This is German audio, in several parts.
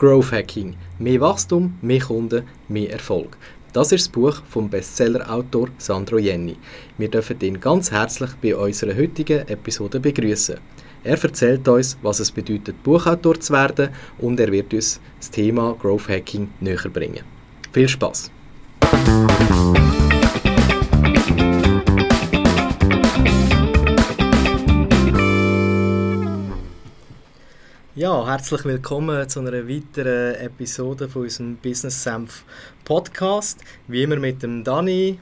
Growth Hacking. Mehr Wachstum, mehr Kunden, mehr Erfolg. Das ist das Buch vom Bestseller-Autor Sandro Jenny. Wir dürfen ihn ganz herzlich bei unserer heutigen Episode begrüßen. Er erzählt uns, was es bedeutet, Buchautor zu werden und er wird uns das Thema Growth Hacking näher bringen. Viel Spaß! Ja, herzlich willkommen zu einer weiteren Episode von unserem Business Senf Podcast. Wie immer mit dem Dani.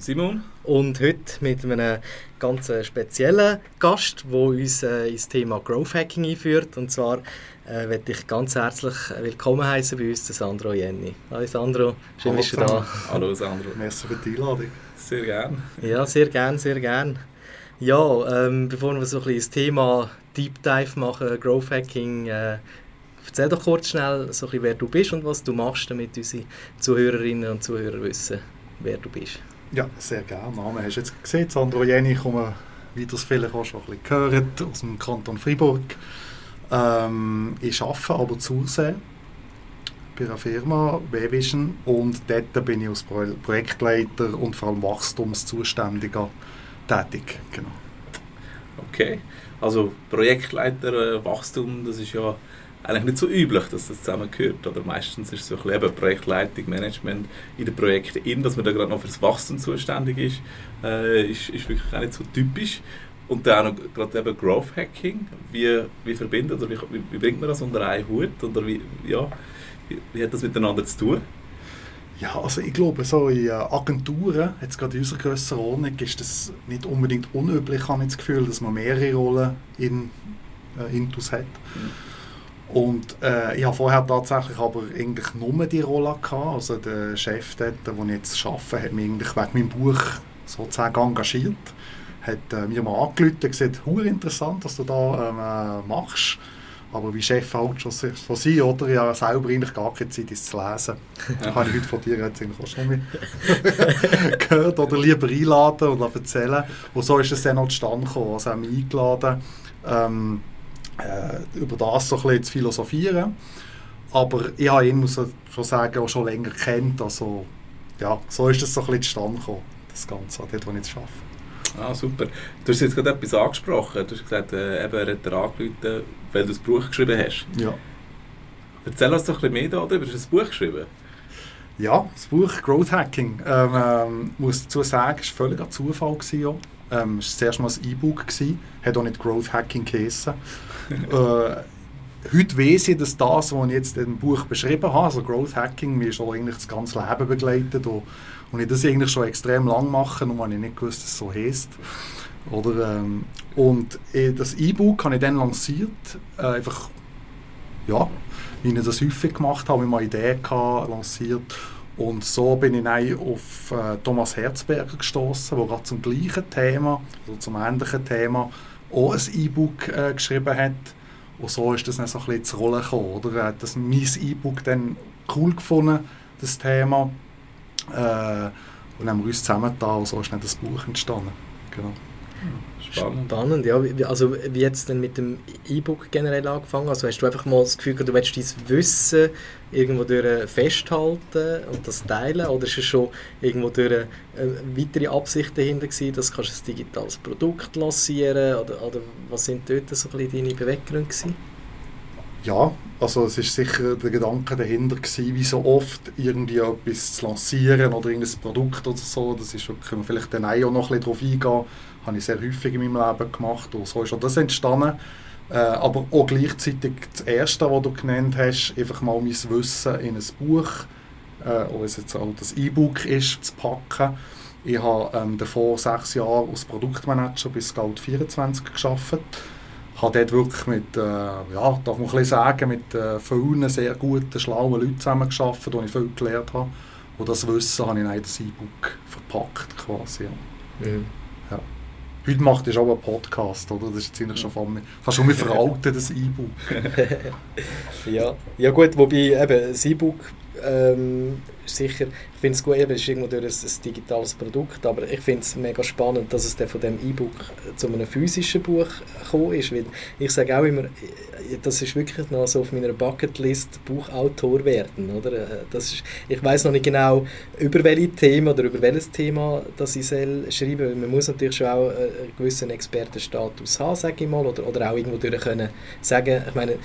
Simon. Und heute mit einem ganz speziellen Gast, der uns äh, ins Thema Growth Hacking einführt. Und zwar äh, möchte ich ganz herzlich willkommen heißen bei uns, Sandro Jenny. Hallo Sandro, schön Hallo bist du da. Hallo Sandro. Merci für die Einladung. Sehr gerne. Ja, sehr gern, sehr gern. Ja, ähm, bevor wir so ein bisschen das Thema Deep Dive machen, Growth Hacking, äh, erzähl doch kurz schnell, so bisschen, wer du bist und was du machst, damit unsere Zuhörerinnen und Zuhörer wissen, wer du bist. Ja, sehr gerne. Name hast du jetzt gesehen. Sandro Jenny, ich komme, wie es vielleicht auch schon ein bisschen gehört, aus dem Kanton Freiburg. Ähm, ich arbeite aber zu Hause bei einer Firma, Wevision, und dort bin ich als Pro Projektleiter und vor allem Wachstumszuständiger tätig. Genau. Okay. Also Projektleiter, äh, Wachstum, das ist ja eigentlich nicht so üblich, dass das zusammengehört. Oder meistens ist es so ein bisschen Projektleitung, Management in den Projekten in, dass man da gerade noch für das Wachstum zuständig ist, äh, ist, ist wirklich auch nicht so typisch. Und dann auch noch gerade eben Growth Hacking. Wie, wie verbindet oder wie, wie bringt man das unter einen Hut? Oder wie, ja, wie, wie hat das miteinander zu tun? Ja, also ich glaube, so in Agenturen, jetzt gerade in unserer Grössenordnung, ist das nicht unbedingt unüblich, habe ich das Gefühl, dass man mehrere Rollen in äh, Intus hat. Mhm. Und äh, ich habe vorher tatsächlich aber eigentlich nur die Rolle gehabt. Also der Chef dort, wo ich jetzt arbeite, hat mich eigentlich wegen meinem Buch sozusagen engagiert. Hat äh, mir mal angerufen und gesagt, interessant, was du da ähm, äh, machst. Aber wie Chef halt schon so sein, oder? Ich habe selber eigentlich gar keine Zeit, es zu lesen. Das habe ich heute von dir jetzt auch schon gehört. Oder lieber einladen und erzählen. Und so ist es dann auch zustande gekommen. Also haben mich eingeladen, ähm, äh, über das so ein bisschen zu philosophieren. Aber ich habe ihn, muss ich schon sagen, auch schon länger kennt. Also, ja, so ist es so ein bisschen zustande gekommen, das Ganze, dort, wo ich jetzt arbeite. Ah, super. Du hast jetzt gerade etwas angesprochen. Du hast gesagt, äh, eben, er hat angerufen, weil du das Buch geschrieben hast. Ja. Erzähl uns doch ein bisschen mehr darüber. Du hast ein Buch geschrieben? Ja, das Buch Growth Hacking. Ähm, ähm, muss dazu sagen, es war völlig ein Zufall. Gewesen, ähm, es war zuerst mal ein E-Book, hat auch nicht Growth Hacking geheissen. äh, heute weiß ich, dass das, was ich jetzt im Buch beschrieben habe, also Growth Hacking, mir schon eigentlich das ganze Leben begleitet und, und ich das eigentlich schon extrem lang mache, nur habe ich nicht gewusst, dass es so heisst. Oder, ähm, und äh, das E-Book habe ich dann lanciert, äh, einfach, ja, wie ich das häufig gemacht habe, ich eine Idee gehabt, lanciert und so bin ich auf äh, Thomas Herzberger gestoßen, der gerade zum gleichen Thema, also zum ähnlichen Thema, auch ein E-Book äh, geschrieben hat. Und so ist das dann so ein bisschen zur Rolle gekommen. Oder? Er hat das mein E-Book dann cool gefunden, das Thema. Äh, und dann haben wir uns zusammengetan und so ist dann das Buch entstanden. Genau. Spannend. Spannend, ja. Also wie jetzt denn mit dem E-Book generell angefangen? Also hast du einfach mal das Gefühl, du willst dein Wissen irgendwo durch festhalten und das teilen? Oder ist es schon irgendwo durch äh, weitere Absichten dahinter gewesen, dass du ein digitales Produkt lancieren oder, oder was sind dort so ein deine Beweggründe gewesen? Ja, also es ist sicher der Gedanke dahinter gewesen, wie so oft irgendwie etwas zu lancieren oder irgendein Produkt oder so. Das ist, können wir vielleicht dann auch noch ein bisschen drauf eingehen habe ich sehr häufig in meinem Leben gemacht und so ist auch das entstanden. Äh, aber auch gleichzeitig das Erste, was du genannt hast, einfach mal mein Wissen in ein Buch, äh, es jetzt auch das E-Book ist, zu packen. Ich habe ähm, davor sechs Jahre als Produktmanager bis Scout 24 gearbeitet. Ich habe dort wirklich mit, äh, ja, darf man ein sagen, mit äh, vielen sehr guten, schlauen Leuten zusammengearbeitet, wo ich viel gelernt habe. Und das Wissen habe ich in das E-Book verpackt quasi. Mhm. Heute macht es auch einen Podcast, oder? Das ist ziemlich schon von fast schon veraltet, das E-Book. ja. ja gut, wobei eben das E-Book ähm, sicher, ich finde es gut, es ist irgendwo durch ein, ein, digitales Produkt, aber ich finde es mega spannend, dass es dann von dem E-Book zu einem physischen Buch gekommen ist, weil ich sage auch immer, das ist wirklich noch so auf meiner Bucketlist Buchautor werden, oder? Äh, das ist, ich weiß noch nicht genau, über welches Thema oder über welches Thema das ich soll schreiben Man muss natürlich schon auch einen gewissen Expertenstatus haben, sage ich mal, oder, oder auch irgendwo durch können sagen, ich meine,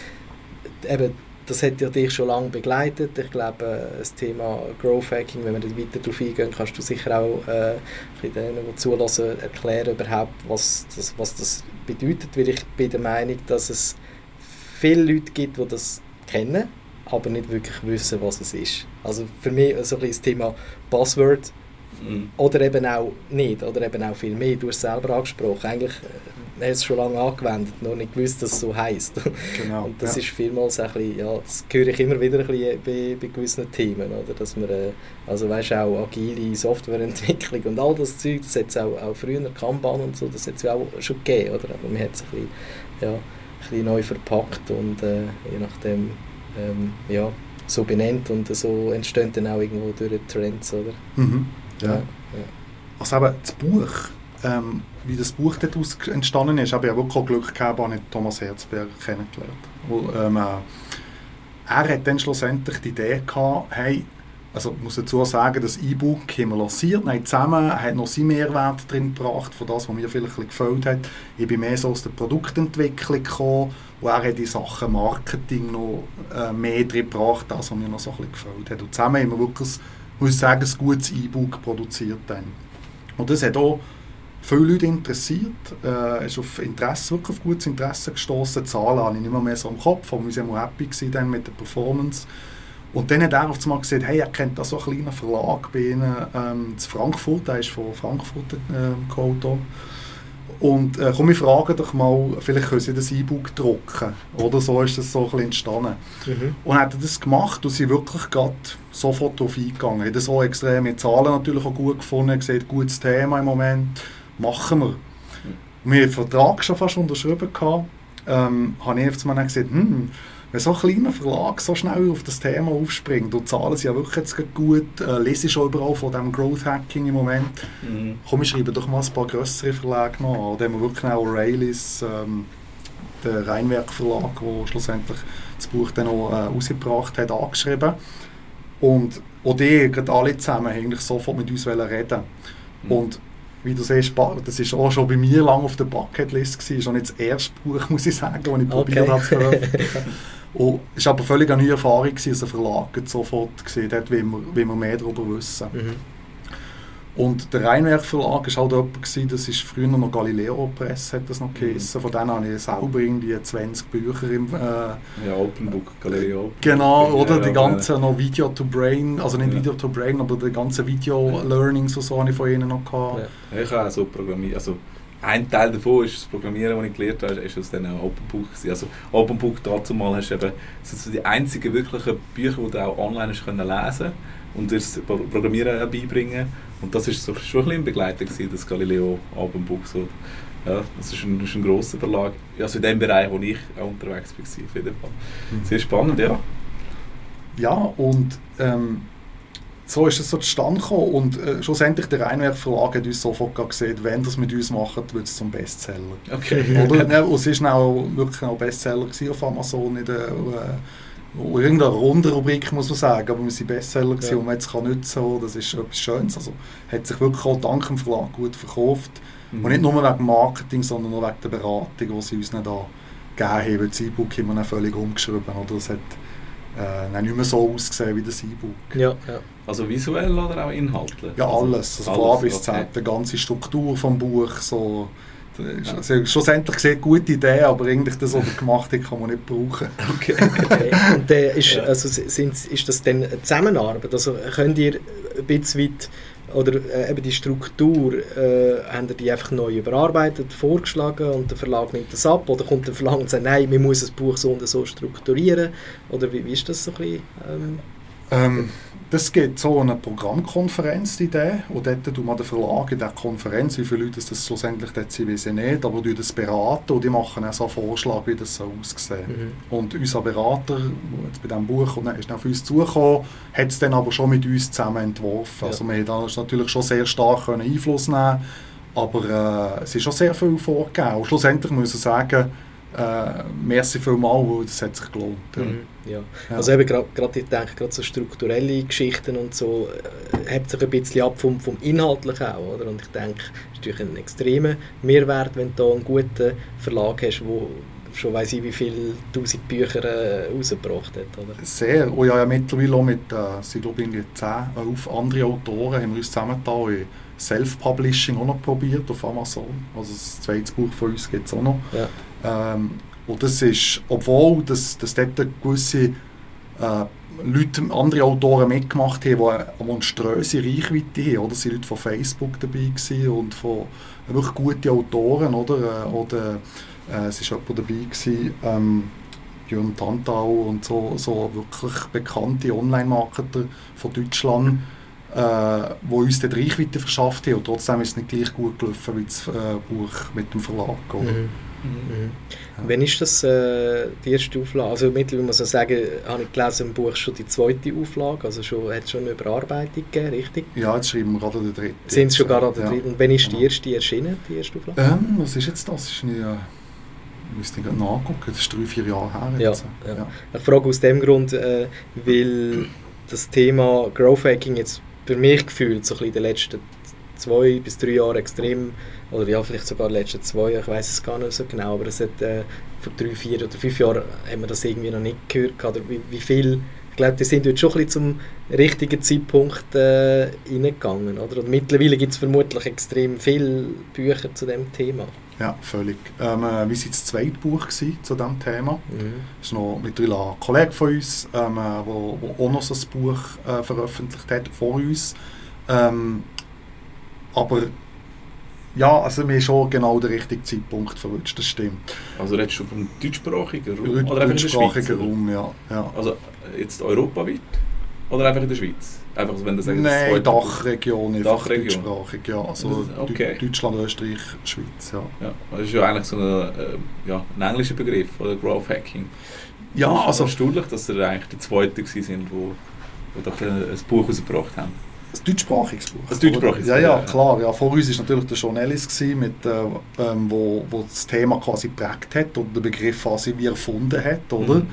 eben das hat ja dich schon lange begleitet. Ich glaube, äh, das Thema Growth Hacking, wenn wir weiter darauf eingehen, kannst du sicher auch äh, denen, die zulassen, erklären überhaupt, was das, was das bedeutet. Weil ich bin der Meinung, dass es viele Leute gibt, die das kennen, aber nicht wirklich wissen, was es ist. Also für mich so ein das Thema Password mhm. oder eben auch nicht, oder eben auch viel mehr. Du hast es selber angesprochen. Eigentlich äh, hat es schon lange angewendet, noch nicht gewusst, dass es so heisst. Genau, und das ja. ist vielmals ein bisschen, ja, das höre ich immer wieder ein bisschen bei, bei gewissen Themen, oder? dass man, äh, also weißt auch agile Softwareentwicklung und all das Zeug, das hat es auch, auch früher, Kanban und so, das hat es auch schon gegeben, oder? aber man hat es ein bisschen, ja, ein bisschen neu verpackt und äh, je nachdem, ähm, ja, so benennt und so entstehen dann auch irgendwo durch Trends, oder? Mhm. Ja. ja. Also aber das Buch, ähm, wie das Buch dort entstanden ist, habe ich wirklich auch Glück gehabt, habe ich Thomas Herzberg kennengelernt. Und, ähm, äh, er hat dann schlussendlich die Idee gehabt, hey, also ich muss dazu sagen, das E-Book haben wir lanciert, nein, zusammen, hat noch seinen Mehrwert drin gebracht, von das, was mir vielleicht ein gefällt hat. Ich bin mehr so aus der Produktentwicklung gekommen und er hat die Sachen Marketing noch äh, mehr drin gebracht, das, was mir noch so ein bisschen gefällt hat. Und zusammen haben wir wirklich, muss ich sagen, ein gutes E-Book produziert dann. Und das hat auch viele Leute interessiert. Äh, ist auf Interesse, wirklich auf gutes Interesse gestoßen. Zahlen habe ich nicht mehr, mehr so im Kopf, aber wir waren happy dann mit der Performance. Und dann hat er auf einmal gesagt, hey, er kennt da so einen kleinen Verlag bei Ihnen ähm, in Frankfurt, der ist von Frankfurt äh, geholt. Und äh, komm, wir fragen doch mal, vielleicht können Sie das E-Book drucken. Oder so ist das so ein bisschen entstanden. Mhm. Und hat er das gemacht und sie wirklich gerade sofort darauf eingegangen. Hat so extreme Zahlen natürlich auch gut gefunden, gesagt, gutes Thema im Moment machen wir. Wir hatten den Vertrag schon fast unterschrieben. Gehabt. Ähm, habe ich jetzt mal gesagt, hm, wenn so ein kleiner Verlag so schnell auf das Thema aufspringt und Zahlen sind ja wirklich jetzt gut, äh, lese ich schon überall von dem Growth Hacking im Moment, mhm. komm, ich schreibe doch mal ein paar größere Verlage noch an, da haben wir wirklich auch O'Reillys, ähm, der Rheinwerk Verlag, der schlussendlich das Buch dann auch äh, rausgebracht hat, angeschrieben. Und auch die, alle zusammen, eigentlich sofort mit uns reden mhm. Und wie du siehst, das ist auch schon bei mir lange auf der Bucketlist gewesen. ist auch nicht das erste Buch, muss ich sagen, das ich okay. probiert habe zu veröffentlichen. Und es war aber völlig eine neue Erfahrung, dass ein Verlag sofort gesehen wir, wie wir mehr darüber wissen. Mhm. Und der Rheinwerk Verlag war halt jemand, gewesen, das ist früher noch Galileo Press, hat das noch geheißen. Mhm. Von denen habe ich selber irgendwie 20 Bücher im... Äh, ja, Open Book, Galileo. Genau, oder ja, die ganzen ja. noch Video to Brain, also nicht ja. Video to Brain, aber die ganzen Video-Learnings und so habe ich von ihnen noch gehabt. Ja. Ich habe auch so programmiert, also ein Teil davon ist das Programmieren, das ich gelernt habe, ist aus auch Open Book Also Open Book dazu mal hast du eben, sind so die einzigen wirklichen Bücher, die du auch online hast können lesen und dir das Programmieren beibringen und das ist so schon ein bisschen Begleiter gewesen, das Galileo Albumbuch. So. Ja, das ist ein, ist ein grosser Verlag. Also in dem Bereich, wo ich auch unterwegs war, auf jeden Fall. Mhm. Sehr spannend, ja. Ja, und ähm, so ist es so zustande gekommen und äh, schlussendlich der Rheinwerk Verlag hat uns sofort gesehen, wenn das mit uns macht, wird es zum Bestseller. Okay. Oder, ne, und es war auch wirklich auch Bestseller auf Amazon in der, äh, irgendeine Rundenrubrik, muss man sagen, aber wir waren Bestseller ja. und man es kann nicht so, das ist etwas Schönes. Also hat sich wirklich auch dank dem Verlag gut verkauft. Mhm. Und nicht nur wegen Marketing, sondern auch wegen der Beratung, die sie uns nicht da gegeben haben. Das E-Book haben wir dann völlig umgeschrieben. Oder? Das hat äh, nicht mehr so ausgesehen wie das E-Book. Ja, ja. Also visuell oder auch inhaltlich? Ja, alles. Also von A bis Z, die ganze Struktur des Buches, so also, schlussendlich sehr gute Idee, aber eigentlich das, was er gemacht hat, kann man nicht brauchen. Okay. okay. Und äh, ist, also, sind, ist das dann eine Zusammenarbeit? Also könnt ihr ein bisschen weit, oder äh, eben die Struktur, äh, haben ihr die einfach neu überarbeitet, vorgeschlagen und der Verlag nimmt das ab? Oder kommt der Verlag und sagt, nein, man muss das Buch so und so strukturieren? Oder wie, wie ist das so ein bisschen? Ähm? Ähm, Das gibt so eine Programmkonferenz, die Idee. Und dort tut man den Verlag in dieser Konferenz, wie viele Leute das schlussendlich dort sind, ich nicht, aber die das beraten und die machen auch so einen Vorschlag, wie das so aussehen mhm. Und unser Berater, der jetzt bei diesem Buch und ist auf uns zugekommen, hat es dann aber schon mit uns zusammen entworfen. Ja. Also wir haben natürlich schon sehr stark Einfluss nehmen aber äh, es ist schon sehr viel vorgegeben. Und schlussendlich muss ich sagen, äh, merci vielmals, weil das hat sich gelohnt. Ja. Mhm, ja. ja. Also eben gerade, ich denke, gerade so strukturelle Geschichten und so äh, hebt sich ein bisschen ab vom, vom Inhaltlichen auch, oder? Und ich denke, es ist natürlich ein extremer Mehrwert, wenn du einen guten Verlag hast, wo schon weiß ich wie viele tausend Bücher äh, rausgebracht hat, oder? Sehr. Und ja, ja mittlerweile auch mit, äh, sind glaube ich 10, 11 andere Autoren haben wir uns zusammengetan Self-Publishing auch noch probiert auf Amazon. Also das zweite Buch von uns gibt es auch noch. Ja. Ähm, und das ist, obwohl das, das dort gewisse äh, Leute, andere Autoren mitgemacht haben, die eine monströse Reichweite haben. Oder? Es waren Leute von Facebook dabei und von wirklich guten Autoren. Oder, äh, oder äh, es war jemand dabei, gewesen, ähm, Björn Tantau und so, so wirklich bekannte Online-Marketer von Deutschland äh, wo uns die Reichweite verschafft haben. Und trotzdem ist es nicht gleich gut gelaufen wie das äh, Buch mit dem Verlag. Oder? Mhm. Mhm. Ja. Wann ist das äh, die erste Auflage? Also mittlerweile muss ich sagen, habe ich gelesen im Buch schon die zweite Auflage, also schon, hat es schon eine Überarbeitung gegeben, richtig? Ja, jetzt schreiben wir gerade den dritten. Sind es schon gerade der dritten? Und wann ist die genau. erste erschienen, die erste Auflage? Ähm, was ist jetzt das? ist äh, müsste ich nachgucken, das ist drei, vier Jahre her. Ja, ja. ja. Ich frage aus dem Grund, äh, weil das Thema Growth Hacking jetzt für mich gefühlt so in den letzten zwei bis drei Jahren extrem, oder ja, vielleicht sogar die letzten zwei, ich weiß es gar nicht so genau, aber es hat, äh, vor drei, vier oder fünf Jahren haben wir das irgendwie noch nicht gehört, oder wie, wie viel, ich glaube, die sind dort schon ein bisschen zum richtigen Zeitpunkt äh, reingegangen, oder? Und mittlerweile gibt es vermutlich extrem viele Bücher zu dem Thema. Ja, völlig. Ähm, äh, wir waren das zweite Buch zu diesem Thema. Mhm. Das ist noch mit ein Kollege von uns, ähm, äh, wo, wo auch noch so ein Buch äh, veröffentlicht hat vor uns. Ähm, aber ja, also wir haben schon genau den richtigen Zeitpunkt verwünscht, das stimmt. Also redest du vom deutschsprachigen Raum? Oder deutschsprachigen Raum, ja, ja. Also jetzt europaweit? Oder einfach in der Schweiz? Einfach, wenn du sagst, Nein, Dachregion, Dachregion. deutschsprachig, ja. Also okay. Deutschland, Österreich, Schweiz, ja. ja. Das ist ja eigentlich so ein, äh, ja, ein englischer Begriff, oder Growth Hacking. Ja, also... erstaunlich, dass sie eigentlich die Zweite waren, wo, wo doch ein Buch rausgebracht haben. Ein deutschsprachiges Buch. Ein deutschsprachiges Ja, ja, klar. Ja, vor uns war natürlich der Sean Ellis, mit, äh, ähm, wo, wo das Thema quasi geprägt hat und den Begriff quasi wie erfunden hat, oder? Mhm.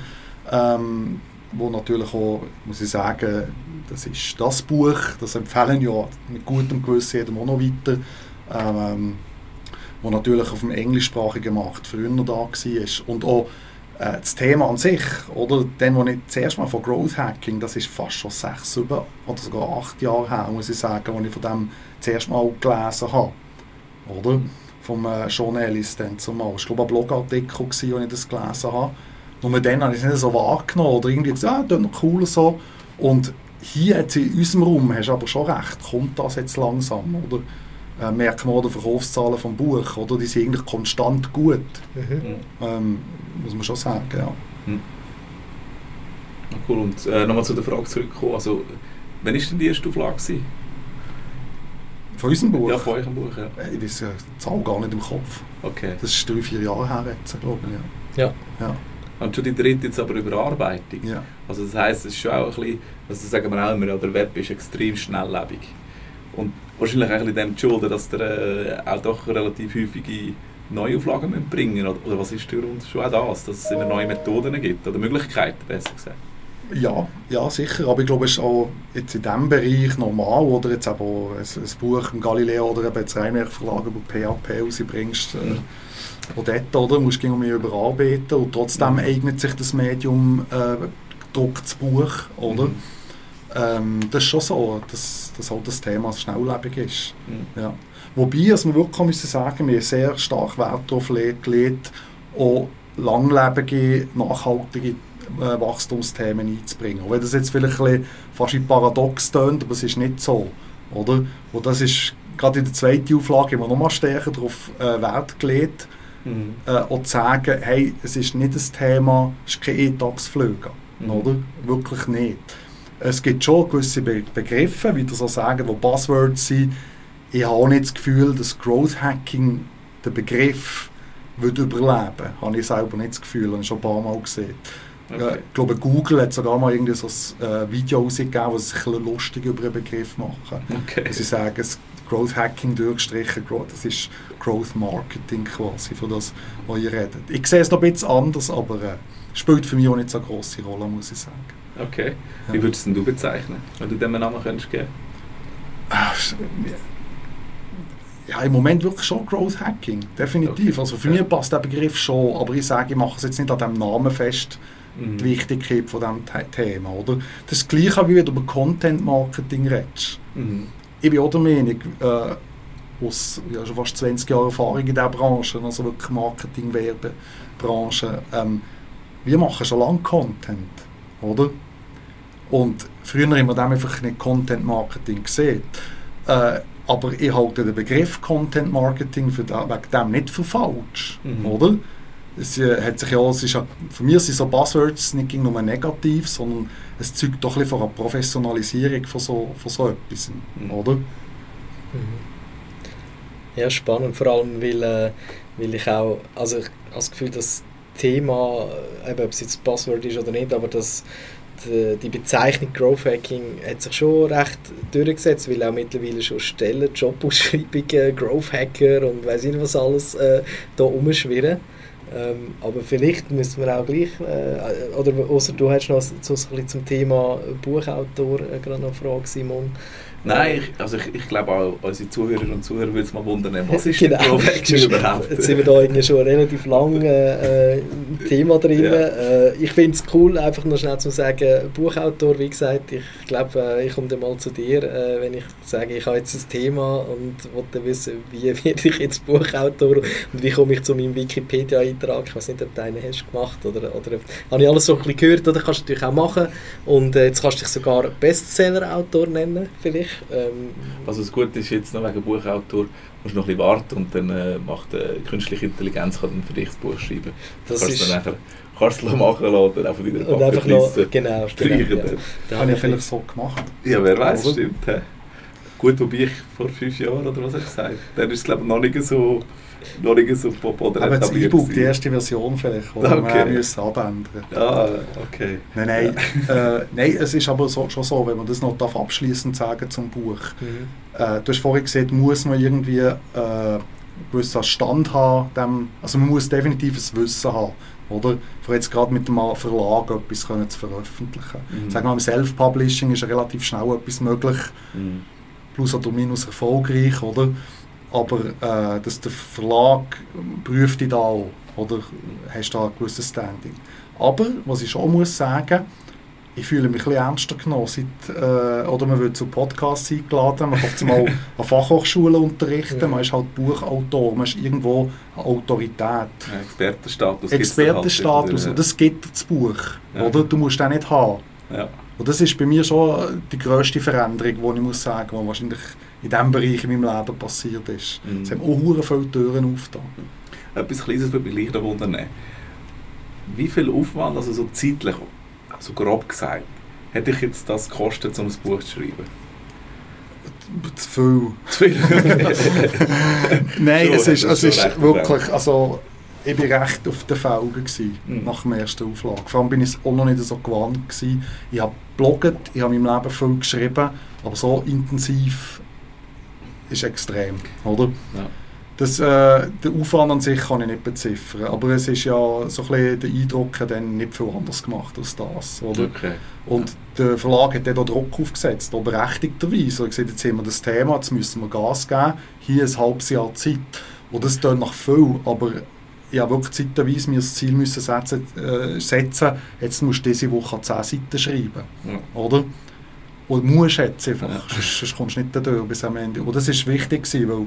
Ähm, wo natürlich auch, muss ich sagen, das ist das Buch, das empfehlen ja mit gutem Gewissen jedem auch noch weiter, ähm, wo natürlich auf dem englischsprachigen Markt früher da war und auch das Thema an sich, oder, dann, wo ich zuerst mal von Growth Hacking, das ist fast schon sechs, sieben oder sogar acht Jahre her, muss ich sagen, als ich von dem zuerst mal gelesen habe, oder, vom äh, Sean Ellis dann zumal. Ich glaube, ein Blogartikel, als ich das gelesen habe, nur dann habe ich es nicht so wahrgenommen oder irgendwie gesagt, ah, das noch cool so. Und hier jetzt in unserem Raum hast du aber schon recht, kommt das jetzt langsam, oder? Äh, merkt man auch die Verkaufszahlen vom Buch, oder? Die sind eigentlich konstant gut. Mhm. Ähm, muss man schon sagen, ja. Mhm. Cool, und äh, nochmal zu der Frage zurückkommen, also, wann war denn die erste Auflage? Gewesen? Von unserem Buch? Ja, von eurem Buch, ja. Äh, ich weiß die Zahl gar nicht im Kopf. Okay. Das ist drei, vier Jahre her jetzt, glaube ich. Ja. ja. ja. Und schon die dritte jetzt aber Überarbeitung. Ja. Also das heisst, es ist schon auch ein bisschen, also sagen wir auch immer, der Web ist extrem schnelllebig. Und wahrscheinlich auch ein dem geschuldet, dass der äh, auch doch relativ häufige Neuauflagen bringen müssen. Oder, was ist der Grund? Schon auch das, dass es immer neue Methoden gibt oder Möglichkeiten, besser gesagt. Ja, ja, sicher. Aber ich glaube, es ist auch jetzt in diesem Bereich normal. Oder jetzt aber ein, ein Buch im Galileo oder eben das Rheinwerk Verlag, wo PHP rausbringst. Äh, mhm auch dort oder, musst du mehr überarbeiten und trotzdem mhm. eignet sich das Medium äh, gedrucktes Buch. Oder? Mhm. Ähm, das ist schon so, dass, dass halt das Thema schnelllebig ist. Mhm. Ja. Wobei, also man wirklich müssen sagen, wir sehr stark Wert darauf gelegt, auch langlebige, nachhaltige äh, Wachstumsthemen einzubringen. Auch wenn das jetzt vielleicht ein fast ein paradox tönt, aber es ist nicht so. Oder? Und das ist gerade in der zweiten Auflage immer noch mal stärker darauf äh, Wert gelegt, Mhm. Äh, auch zu sagen, hey, es ist nicht das Thema, es ist kein E-Tax-Flüge, mhm. oder? Wirklich nicht. Es gibt schon gewisse Be Begriffe, wie das so sagen, die Buzzwords sind. Ich habe auch nicht das Gefühl, dass Growth Hacking den Begriff wird überleben. Habe ich selber nicht das Gefühl, habe ich schon ein paar Mal gesehen. Okay. Ich glaube, Google hat sogar mal irgendwie so ein äh, Video rausgegeben, wo sie sich ein lustig über den Begriff machen. Okay. sie sagen, Growth Hacking durchgestrichen, das ist Growth Marketing quasi, für das, was ihr redet. Ich sehe es noch ein bisschen anders, aber äh, spielt für mich auch nicht so eine grosse Rolle, muss ich sagen. Okay. Wie würdest du bezeichnen, wenn du dem einen Namen könntest geben? Ja, im Moment wirklich schon Growth Hacking, definitiv. Okay. Also für mich passt der Begriff schon, aber ich sage, ich mache es jetzt nicht an dem Namen fest, mhm. die Wichtigkeit von diesem Thema. Oder? Das ist das Gleiche, wie wenn du über Content Marketing redest. Mhm. Ich bin auch der Meinung, äh, aus ja, schon fast 20 Jahren Erfahrung in dieser Branche, also wirklich Marketing, Werbebranche, ähm, wir machen schon lange Content, oder? Und früher haben wir dem einfach nicht Content Marketing gesehen. Äh, aber ich halte den Begriff Content Marketing für da, wegen dem nicht für falsch, mhm. oder? Es, äh, hat sich ja, es ist ja, für mich sind so Buzzwords nicht nur negativ, sondern es zeugt doch ein von einer Professionalisierung von so, von so etwas, mhm. oder? Mhm. Ja, spannend, vor allem weil, äh, weil ich auch, also ich habe das Gefühl, das Thema, äh, eben, ob es jetzt Buzzword ist oder nicht, aber das die, die Bezeichnung Growth Hacking hat sich schon recht durchgesetzt, weil auch mittlerweile schon Stellen, Jobausschreibungen, Growth Hacker und weiß nicht was alles äh, da rumschwirren. Ähm, aber vielleicht müssen wir auch gleich, äh, oder außer du hast noch so ein bisschen zum Thema Buchautor äh, gerade noch eine Frage, Simon. Nein, ich, also ich, ich glaube auch unsere Zuhörerinnen und Zuhörer würden es mal wundern, was ist genau. Hacking überhaupt? Jetzt sind wir da irgendwie schon relativ lang äh, im Thema drin. Ja. Äh, ich finde es cool, einfach noch schnell zu sagen, Buchautor, wie gesagt, ich glaube, äh, ich komme dann mal zu dir, äh, wenn ich sage, ich habe jetzt ein Thema und wollte wissen, wie werde ich jetzt Buchautor und wie komme ich zu meinem Wikipedia-Eintrag. Ich weiß nicht, ob du einen hast gemacht oder, oder habe ich alles so ein bisschen gehört, oder kannst du natürlich auch machen und äh, jetzt kannst du dich sogar Bestseller-Autor nennen, vielleicht. Ähm, also das Gute ist jetzt noch wegen Buchautor, musst du noch ein bisschen warten und dann äh, macht äh, künstliche Intelligenz kann dann für dich das Buch schreiben. Das kannst ist, dann nachher kannst du machen lassen oder einfach wieder und einfach noch, genau, streichen. Genau, ja. Das habe ich vielleicht so gemacht. Ja, wer weiß, also. stimmt. He. Gut, wobei ich vor fünf Jahren oder was habe ich gesagt, dann ist es glaube ich noch nicht so noch nicht so Boden Aber das E-Book, die erste Version vielleicht, die okay. wir müssen abändern Ah, okay. Nein, nein, äh, nein es ist aber so, schon so, wenn man das noch abschließend sagen zum Buch. Mhm. Äh, du hast vorhin gesagt, muss man irgendwie äh, gewissen Stand haben, dem, also man muss definitiv ein Wissen haben, oder? Für jetzt gerade mit dem Verlag etwas können zu veröffentlichen. Mhm. Sagen wir mal, im Self-Publishing ist relativ schnell etwas möglich, mhm. plus oder minus erfolgreich, oder? Aber äh, dass der Verlag prüft dich da auch, oder hast da ein gewisses Standing. Aber, was ich schon muss sagen, ich fühle mich ein bisschen ernster genommen, seit, äh, oder man wird zu Podcasts eingeladen, man kann mal an Fachhochschulen unterrichten, ja. man ist halt Buchautor, man ist irgendwo eine Autorität. Ja, Expertenstatus. Expertenstatus, halt und das gibt das Buch, ja. oder? Du musst den nicht haben. Ja. Und das ist bei mir schon die grösste Veränderung, die ich muss sagen, die wahrscheinlich in diesem Bereich in meinem Leben passiert ist. Mhm. Es haben auch viele Türen aufgetan. Etwas Kleines würde mich gleich wundern. Wie viel Aufwand, also so zeitlich, also grob gesagt, hätte ich jetzt das gekostet, um ein Buch zu schreiben? Zu viel. Zu viel? Nein, es ist, es ist wirklich, also ich war recht auf den Felgen mhm. nach dem ersten Auflage. Vor allem bin ich es auch noch nicht so gewarnt gewesen. Ich habe blogget, ich habe in meinem Leben viel geschrieben, aber so intensiv ist extrem, oder? Ja. Das, äh, den Aufwand an sich kann ich nicht beziffern, aber es ist ja so ein bisschen der Eindruck, dann nicht viel anders gemacht als das, oder? Okay. Und der Verlag hat dann Druck aufgesetzt, auch berechtigterweise. Er gesagt, jetzt haben wir das Thema, jetzt müssen wir Gas geben, hier ein halbes Jahr Zeit. Und das tut nach viel, aber ich habe wirklich zeitweise mir das Ziel müssen setzen, äh, setzen, jetzt musst du diese Woche 10 Seiten schreiben, ja. oder? Und musst jetzt einfach, ja. sonst, sonst kommst du nicht durch bis am Ende. Und das war wichtig, gewesen, weil,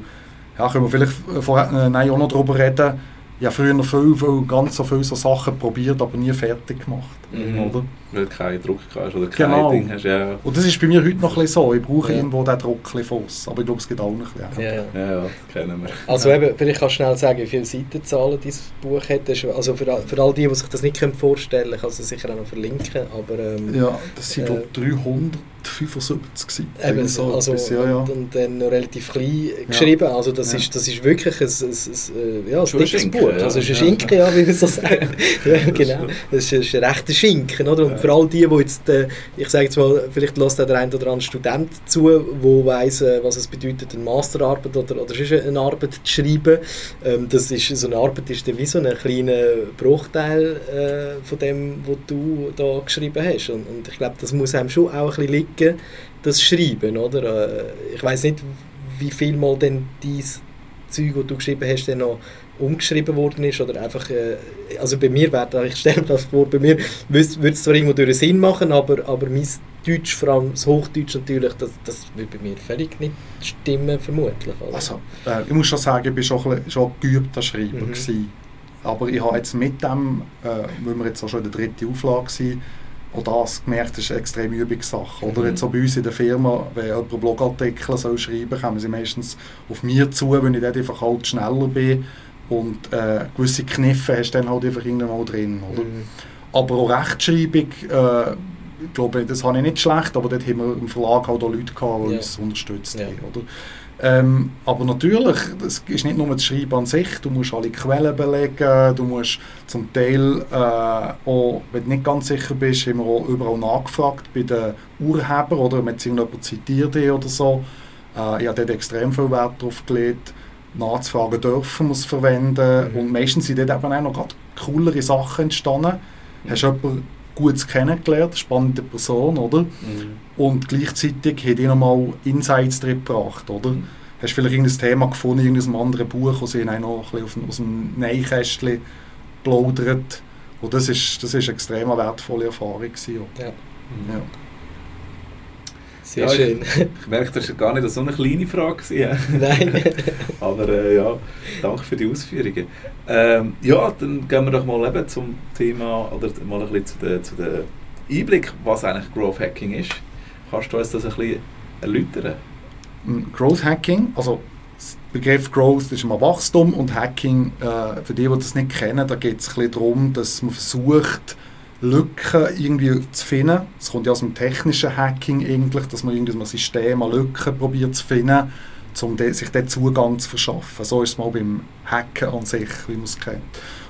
ja, können wir vielleicht vorher äh, auch noch darüber reden, ich habe früher viel, viel, ganz so viele so Sachen probiert, aber nie fertig gemacht. Mhm. Oder? Weil du keinen Druck hast oder kein Genau. Ding hast. Ja, Und das ist bei mir heute noch ein bisschen so. Ich brauche Ja. irgendwo den Druck Fuss. Aber ich glaube, es gibt auch noch ein bisschen. Ja, ja. ja, kennen wir. Also eben, vielleicht kannst du schnell sagen, wie viele Seitenzahlen dein Buch hat. Also für, all- für all die, die sich das nicht vorstellen können, ich kann es sicher auch noch verlinken. Aber ähm, Ja, das sind Äh, glaube ich 375 gewesen. Eben, Irgend so also, etwas, ja, ja. Und, und dann noch relativ klein geschrieben. Also das, Ja. ist, das ist wirklich ein, ein, ein, äh, ja, ein dickes Schinken, Buch. ja. Also es ist ein. Schinken, ja, wie man so sagt. ja, genau. Es ist, ist ein rechter Schinken. Oder? Und Ja. für all die, die jetzt, äh, ich sage jetzt mal, vielleicht lässt der ein oder andere Student zu, der weiss, äh, was es bedeutet, eine Masterarbeit oder, oder sonst eine Arbeit zu schreiben. Ähm, das ist, so eine Arbeit ist dann wie so ein kleiner Bruchteil von dem, was du da geschrieben hast. Und, und ich glaube, das muss einem schon auch ein bisschen liegen, das Schreiben, oder? Äh, Ich weiß nicht, wie viel mal denn dieses Zeug, das du geschrieben hast, dann noch umgeschrieben worden ist oder einfach, äh, also bei mir wäre, ich stelle das vor, bei mir würde es zwar irgendwo durch Sinn machen, aber, aber mein Deutsch, vor allem das Hochdeutsch natürlich, das, das würde bei mir völlig nicht stimmen, vermutlich. Oder? Also, äh, ich muss schon sagen, ich war schon, schon geübter Schreiber. Mhm. Gewesen. Aber ich habe jetzt mit dem, äh, weil wir jetzt auch schon in der dritten Auflage sind, auch das gemerkt, das ist eine extrem Übungssache. Oder Mhm. jetzt auch bei uns in der Firma, wenn jemand Blogartikel soll schreiben soll, kommen sie meistens auf mir zu, wenn ich dort einfach halt schneller bin. Und äh, gewisse Kniffe hast du dann halt einfach irgendwann mal drin. Oder? Mhm. Aber auch Rechtschreibung, äh, ich glaube, das habe ich nicht schlecht, aber dort haben wir im Verlag halt auch Leute gehabt, die Ja. uns unterstützt Ja. haben. Oder? Ähm, aber natürlich, das ist nicht nur das Schreiben an sich, du musst alle Quellen belegen, du musst zum Teil, äh, auch, wenn du nicht ganz sicher bist, wir auch überall nachgefragt bei den Urhebern oder wenn irgendjemand zitiert oder so. Äh, ich habe dort extrem viel Wert darauf gelegt, nachzufragen, dürfen wir es verwenden Mhm. und meistens sind dort eben auch noch coolere Sachen entstanden. Hast du jemanden Gutes kennengelernt, spannende Person, oder? Mhm. Und gleichzeitig hat die nochmal Insights drin gebracht, oder? Mhm. Hast vielleicht irgendein Thema gefunden in irgendeinem anderen Buch, und sie noch ein bisschen aus dem Neinkästchen plaudert. Und das ist, das ist eine extrem wertvolle Erfahrung. Gewesen, ja. Mhm. Ja. Sehr Ja, schön. Ich merke, das war gar nicht so eine kleine Frage. Nein. Aber äh, ja, danke für die Ausführungen. Ähm, ja, dann gehen wir doch mal eben zum Thema, oder mal ein bisschen zu der, zu der Einblick, was eigentlich Growth Hacking ist. Kannst du uns das ein bisschen erläutern? Mm, Growth Hacking, also der Begriff Growth ist immer Wachstum und Hacking, äh, für die, die das nicht kennen, da geht es ein bisschen darum, dass man versucht, Lücken irgendwie zu finden. Es kommt ja aus dem technischen Hacking eigentlich, dass man irgendwie ein System an Lücken probiert zu finden, um sich den Zugang zu verschaffen. So ist es mal beim Hacken an sich, wie man es kennt.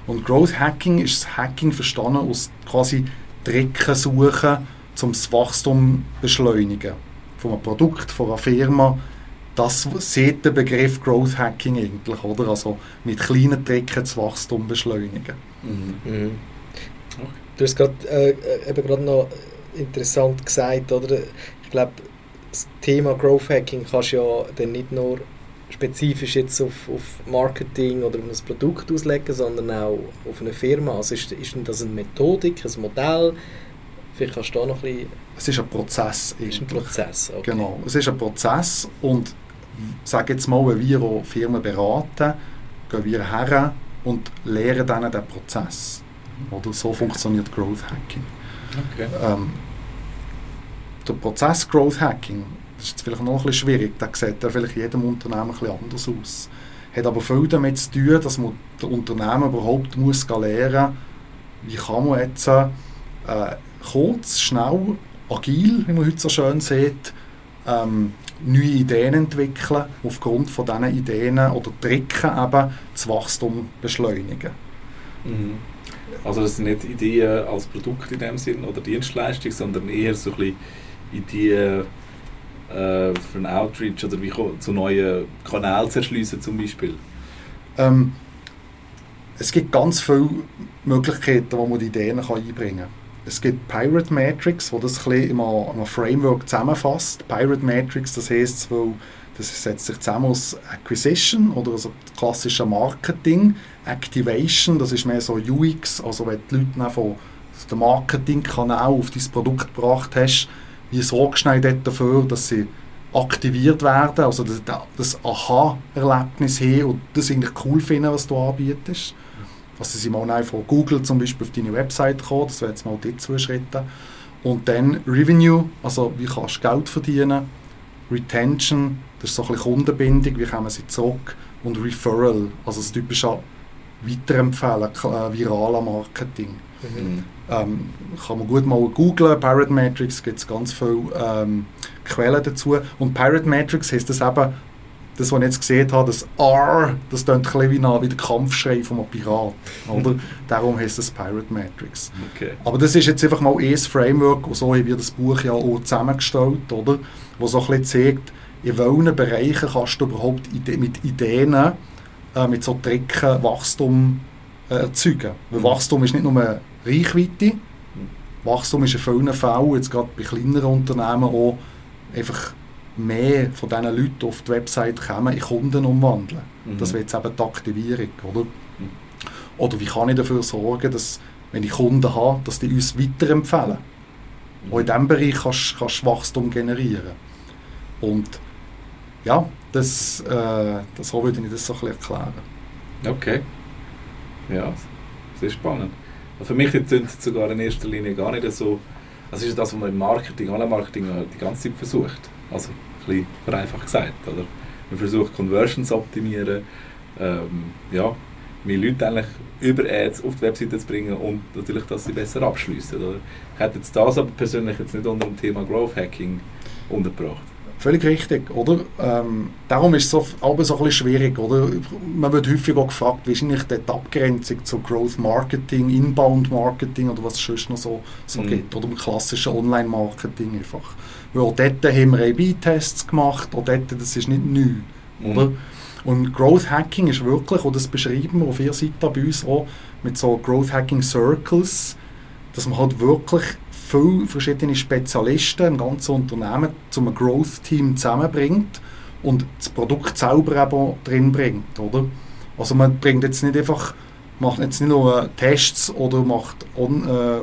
Und Growth Hacking ist das Hacking verstanden aus quasi Tricken suchen, um das Wachstum beschleunigen. Von einem Produkt, von einer Firma. Das sieht der Begriff Growth Hacking eigentlich, oder? Also mit kleinen Tricken das Wachstum beschleunigen. Mhm. Du hast gerade äh, eben gerade noch interessant gesagt, oder? Ich glaube, das Thema Growth Hacking kannst du ja dann nicht nur spezifisch jetzt auf, auf Marketing oder auf ein Produkt auslegen, sondern auch auf eine Firma. Also ist, ist denn das eine Methodik, ein Modell? Vielleicht kannst du da noch ein bisschen... Es ist ein Prozess. Ist ein. Prozess, okay. Genau, es ist ein Prozess und sage jetzt mal, wenn wir Firmen beraten, gehen wir her und lehren ihnen den Prozess. Oder so funktioniert Growth Hacking. Okay. Ähm, der Prozess Growth Hacking, das ist jetzt vielleicht noch ein bisschen schwierig, der sieht ja vielleicht jedem Unternehmen ein bisschen anders aus. Hat aber viel damit zu tun, dass man der Unternehmen überhaupt muss lernen wie kann man jetzt äh, kurz, schnell, agil, wie man heute so schön sieht, ähm, neue Ideen entwickeln, aufgrund von diesen Ideen oder Tricken eben das Wachstum beschleunigen. Mhm. Also das sind nicht Ideen als Produkt in dem Sinn oder Dienstleistung, sondern eher so ein bisschen Ideen äh, für einen Outreach oder wie zu neuen Kanälen zu erschliessen zum Beispiel. Ähm, es gibt ganz viele Möglichkeiten, wo man Ideen kann einbringen kann. Es gibt Pirate Matrix, wo das ein in einem, in einem Framework zusammenfasst. Pirate Matrix, das heisst, das setzt sich zusammen aus Acquisition oder also klassischer Marketing, Activation, das ist mehr so UX, also wenn die Leute von dem Marketingkanal auf dein Produkt gebracht hast, wie sorgst du dann dafür, dass sie aktiviert werden, also das, das Aha-Erlebnis haben und das eigentlich cool finden, was du anbietest. Also sie mal von Google zum Beispiel auf deine Website gekommen, das wäre jetzt mal die zwei Schritte. Und dann Revenue, also wie kannst du Geld verdienen. Retention, das ist so ein bisschen Kundenbindung, wie kommen sie zurück. Und Referral, also das typische Weiterempfehlen, äh, viraler Marketing. Mhm. Ähm, kann man gut mal googlen, Pirate Matrix gibt es ganz viele ähm, Quellen dazu. Und Pirate Matrix heißt das eben, das, was ich jetzt gesehen habe, das R, das klingt ein bisschen wie, nach, wie der Kampfschrei von einem Pirat. Oder? Darum heißt das Pirate Matrix. Okay. Aber das ist jetzt einfach mal ein Framework, und so haben wir das Buch ja auch zusammengestellt, oder? wo so ein bisschen zeigt, in welchen Bereichen kannst du überhaupt mit Ideen, äh, mit so Tricken Wachstum äh, erzeugen. Weil mhm. Wachstum ist nicht nur Reichweite, mhm. Wachstum ist in vielen Fällen, jetzt gerade bei kleineren Unternehmen auch, einfach mehr von diesen Leuten auf die Website kommen, in Kunden umwandeln. Mhm. Das wäre jetzt eben die Aktivierung, oder? Mhm. Oder wie kann ich dafür sorgen, dass, wenn ich Kunden habe, dass die uns weiterempfehlen? Mhm. Auch in diesem Bereich kannst du Wachstum generieren. Und ja, das, äh, das würde ich das so ein erklären. Okay. Ja, sehr spannend. Also für mich sind es sogar in erster Linie gar nicht so, das ist das, was man im Marketing, Online-Marketing die ganze Zeit versucht. Also ein bisschen vereinfacht gesagt. Oder? Man versucht Conversions zu optimieren, ähm, ja, mehr Leute eigentlich über Ads auf die Webseite zu bringen und natürlich, dass sie besser abschließen. Ich hätte jetzt das aber persönlich jetzt nicht unter dem Thema Growth Hacking untergebracht. Völlig richtig, oder? Ähm, darum ist es so, aber so ein bisschen schwierig, oder? Man wird häufig auch gefragt, wie ist eigentlich die Abgrenzung zu Growth Marketing, Inbound Marketing oder was es sonst noch so, so mhm. gibt, oder im klassischen Online-Marketing einfach. Weil auch dort haben wir A-B-Tests gemacht, auch dort, das ist nicht neu, mhm. oder? Und Growth Hacking ist wirklich, und das beschreiben wir auf ihrer Seite bei uns auch, mit so Growth Hacking Circles, dass man halt wirklich viele verschiedene Spezialisten im ganzen Unternehmen zu einem Growth-Team zusammenbringt und das Produkt selber eben drin bringt, oder? Also man bringt jetzt nicht einfach, macht jetzt nicht nur Tests oder macht on, äh,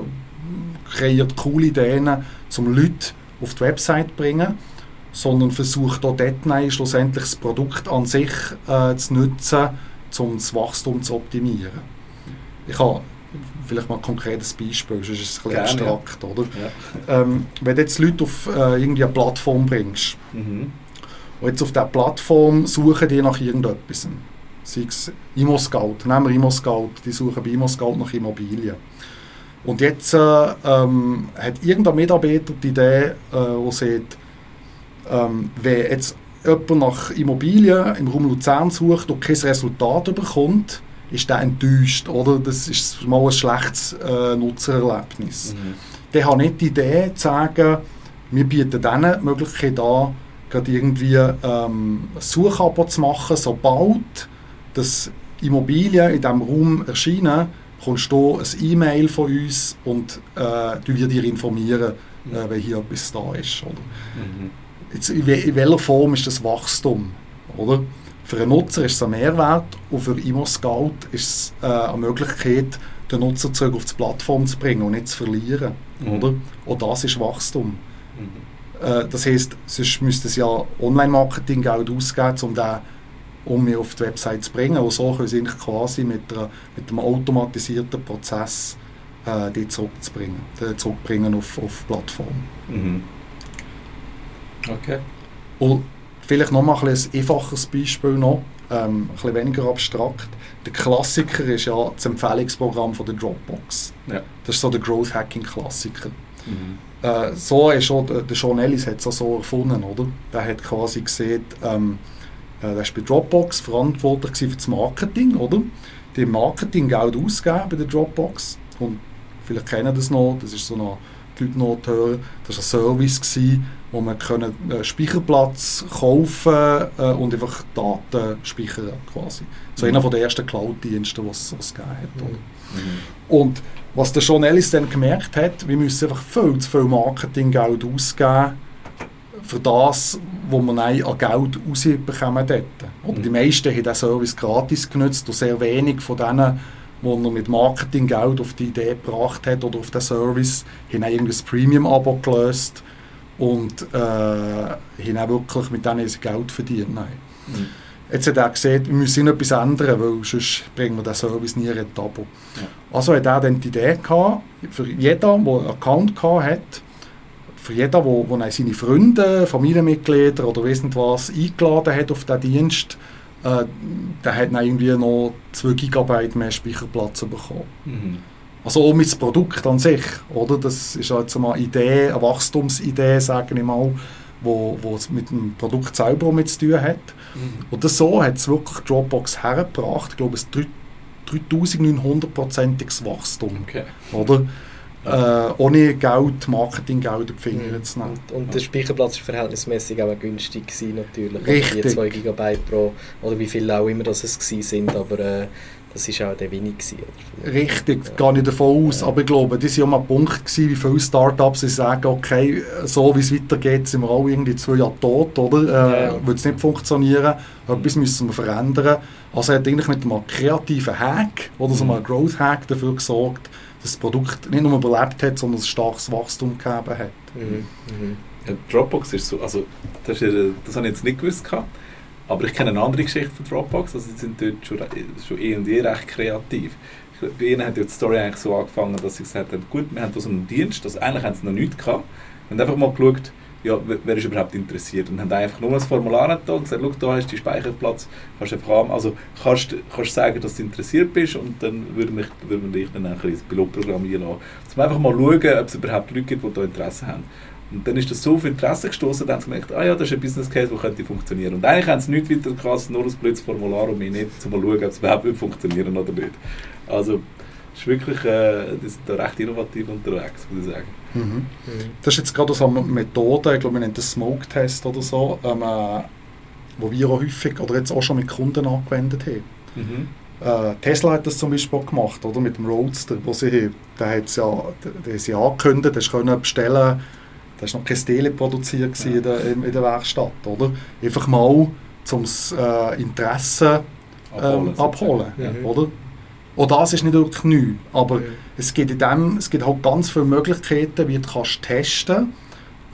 kreiert coole Ideen, um Leute auf die Website bringen, sondern versucht auch dort schlussendlich das Produkt an sich äh, zu nutzen, um das Wachstum zu optimieren. Ich habe vielleicht mal ein konkretes Beispiel, sonst ist es ein bisschen abstrakt, oder? Ja. Ähm, wenn du jetzt Leute auf äh, irgendwie eine Plattform bringst mhm. und jetzt auf dieser Plattform suchen die nach irgendetwas, sei es Immo-Scout, nehmen wir Immo-Scout, die suchen bei Immo-Scout nach Immobilien. Und jetzt äh, ähm, hat irgendein Mitarbeiter die Idee, äh, wo sagt, ähm, wenn jetzt jemand nach Immobilien im Raum Luzern sucht und kein Resultat bekommt, ist der enttäuscht, oder? Das ist mal ein schlechtes äh, Nutzererlebnis. Mhm. Der hat nicht die Idee zu sagen, wir bieten denen die Möglichkeit an, gerade irgendwie ähm, ein Suchabo zu machen, sobald das Immobilien in diesem Raum erscheinen, kommst du ein E-Mail von uns und äh, wir dir informieren, mhm. äh, wenn hier etwas da ist. Oder? Mhm. Jetzt, in, in welcher Form ist das Wachstum? Oder? Für einen Nutzer ist es ein Mehrwert und für ImmoScout ist es äh, eine Möglichkeit, den Nutzer zurück auf die Plattform zu bringen und nicht zu verlieren. Mhm. Oder? Auch das ist Wachstum. Mhm. Äh, das heisst, sonst müsste es ja Online-Marketing-Geld ausgeben, um den um mich auf die Website zu bringen. Und so können sie quasi mit, einer, mit einem automatisierten Prozess äh, die zurückzubringen, die zurückbringen auf, auf die Plattform. Mhm. Okay. Und Vielleicht noch mal ein, ein einfaches Beispiel noch, ähm, ein bisschen weniger abstrakt. Der Klassiker ist ja das Empfehlungsprogramm von der Dropbox. Ja. Das ist so der Growth Hacking Klassiker. Mhm. Äh, so ist auch, der Sean Ellis hat es so erfunden, oder? Der hat quasi gesehen, ähm, äh, der ist bei Dropbox verantwortlich für das Marketing, oder? Die Marketing Geld ausgeben bei der Dropbox und vielleicht kennen das noch, das ist so eine die Leute noch hören, das war ein Service, gewesen, wo man können einen Speicherplatz kaufen äh, und einfach Daten speichern quasi. So mhm. einer der ersten Cloud-Dienste, die es gegeben hat. Mhm. Und was der Sean Ellis dann gemerkt hat, wir müssen einfach viel zu viel Marketinggeld ausgeben für das, was wir an Geld rausbekommen dort. Oder mhm. Die meisten haben diesen Service gratis genutzt und sehr wenig von denen, die er mit Marketinggeld auf die Idee gebracht hat oder auf den Service, haben ein Premium-Abo gelöst und äh, haben auch wirklich mit denen Geld verdient. Nein. Mhm. Jetzt hat er gesehen, wir müssen etwas ändern, weil sonst bringen wir den Service nie rentabel. Ja. Also hat er dann die Idee gehabt, für jeden, der einen Account hat, für jeden, der, der seine Freunde, Familienmitglieder oder weiss nicht was eingeladen hat auf diesen Dienst, äh, der hat dann irgendwie noch 2 GB mehr Speicherplatz bekommen. Mhm. Also auch mit dem Produkt an sich, oder? Das ist jetzt mal eine Idee, eine Wachstumsidee, sage ich mal, wo, wo es mit dem Produkt selber mit zu tun hat. Mhm. Und das so hat es wirklich Dropbox hergebracht. Ich glaube, es 3900-prozentiges Wachstum. Okay. Oder? Äh, ohne Geld, Marketinggeld auf die Finger mhm. zu nehmen. Und, und der Speicherplatz war verhältnismäßig auch günstig gewesen, natürlich. Richtig. Die 2 GB pro, oder wie viel auch immer das es sind, aber äh, das war auch der. Gewesen, Richtig, ja. gehe ich davon aus. Ja. Aber ich glaube, das war ja mal ein Punkt, gewesen, wie viele Startups sagen, okay, so wie es weitergeht, sind wir alle irgendwie zwei Jahre tot, oder? Äh, ja. Wird es nicht funktionieren, etwas müssen wir verändern. Also hat eigentlich mit einem kreativen Hack, oder so mhm. einem Growth-Hack dafür gesorgt, dass das Produkt nicht nur überlebt hat, sondern ein starkes Wachstum gegeben hat. Mhm. Mhm. Dropbox ist so, also das, ist, das habe ich jetzt nicht gewusst gehabt. Aber ich kenne eine andere Geschichte von Dropbox, also sie sind dort schon, schon eh und je recht kreativ. Bei ihnen hat die Story eigentlich so angefangen, dass sie gesagt haben, gut, wir haben da so einen Dienst, also eigentlich haben sie noch nichts gehabt. Haben einfach mal geschaut, ja, wer ist überhaupt interessiert und haben einfach nur ein Formular da und gesagt, schau, da hast du Speicherplatz, kannst einfach haben, also kannst, kannst sagen, dass du interessiert bist und dann würden wir, würden wir dich dann ein Pilotprogramm einladen. Um einfach mal schauen, ob es überhaupt Leute gibt, die da Interesse haben. Und dann ist das so auf Interesse gestoßen, dann haben sie gemerkt, ah ja, das ist ein Business Case, der könnte funktionieren. Und eigentlich haben sie nichts weiter gehabt, nur ein blödes Formular, um mich nicht zu schauen, ob es überhaupt funktionieren oder nicht. Also, ist wirklich, äh, die sind da recht innovativ unterwegs, muss ich sagen. Mhm. Das ist jetzt gerade so eine Methode, ich glaube, man nennt das Smoke-Test oder so, ähm, äh, wo wir auch häufig oder jetzt auch schon mit Kunden angewendet haben. Mhm. Äh, Tesla hat das zum Beispiel gemacht, oder, mit dem Roadster, wo sie, der hat ja, der, sie angekündigt, der können bestellen da war noch kein Tele produziert ja. in, der, in der Werkstatt, oder? Einfach mal zum äh, Interesse ähm, abholen, abholen ja. oder? Und das ist nicht wirklich neu, aber ja. es, gibt in dem, es gibt halt ganz viele Möglichkeiten, wie du kannst testen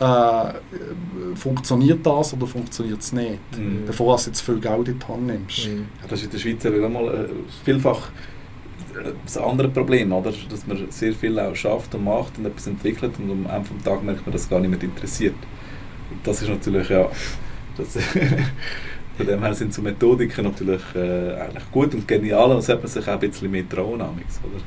äh, funktioniert das oder funktioniert es nicht, mhm. bevor du jetzt viel Geld in die Hand nimmst. Mhm. Ja, das ist in der Schweiz ja mal äh, vielfach das andere Problem, oder? dass man sehr viel auch schafft und macht und etwas entwickelt und am Ende des Tages merkt man, dass es gar mehr interessiert. Und das ist natürlich ja, das, von dem her sind so Methodiken natürlich äh, eigentlich gut und genial und hat man sich auch ein bisschen mehr trauen, oder?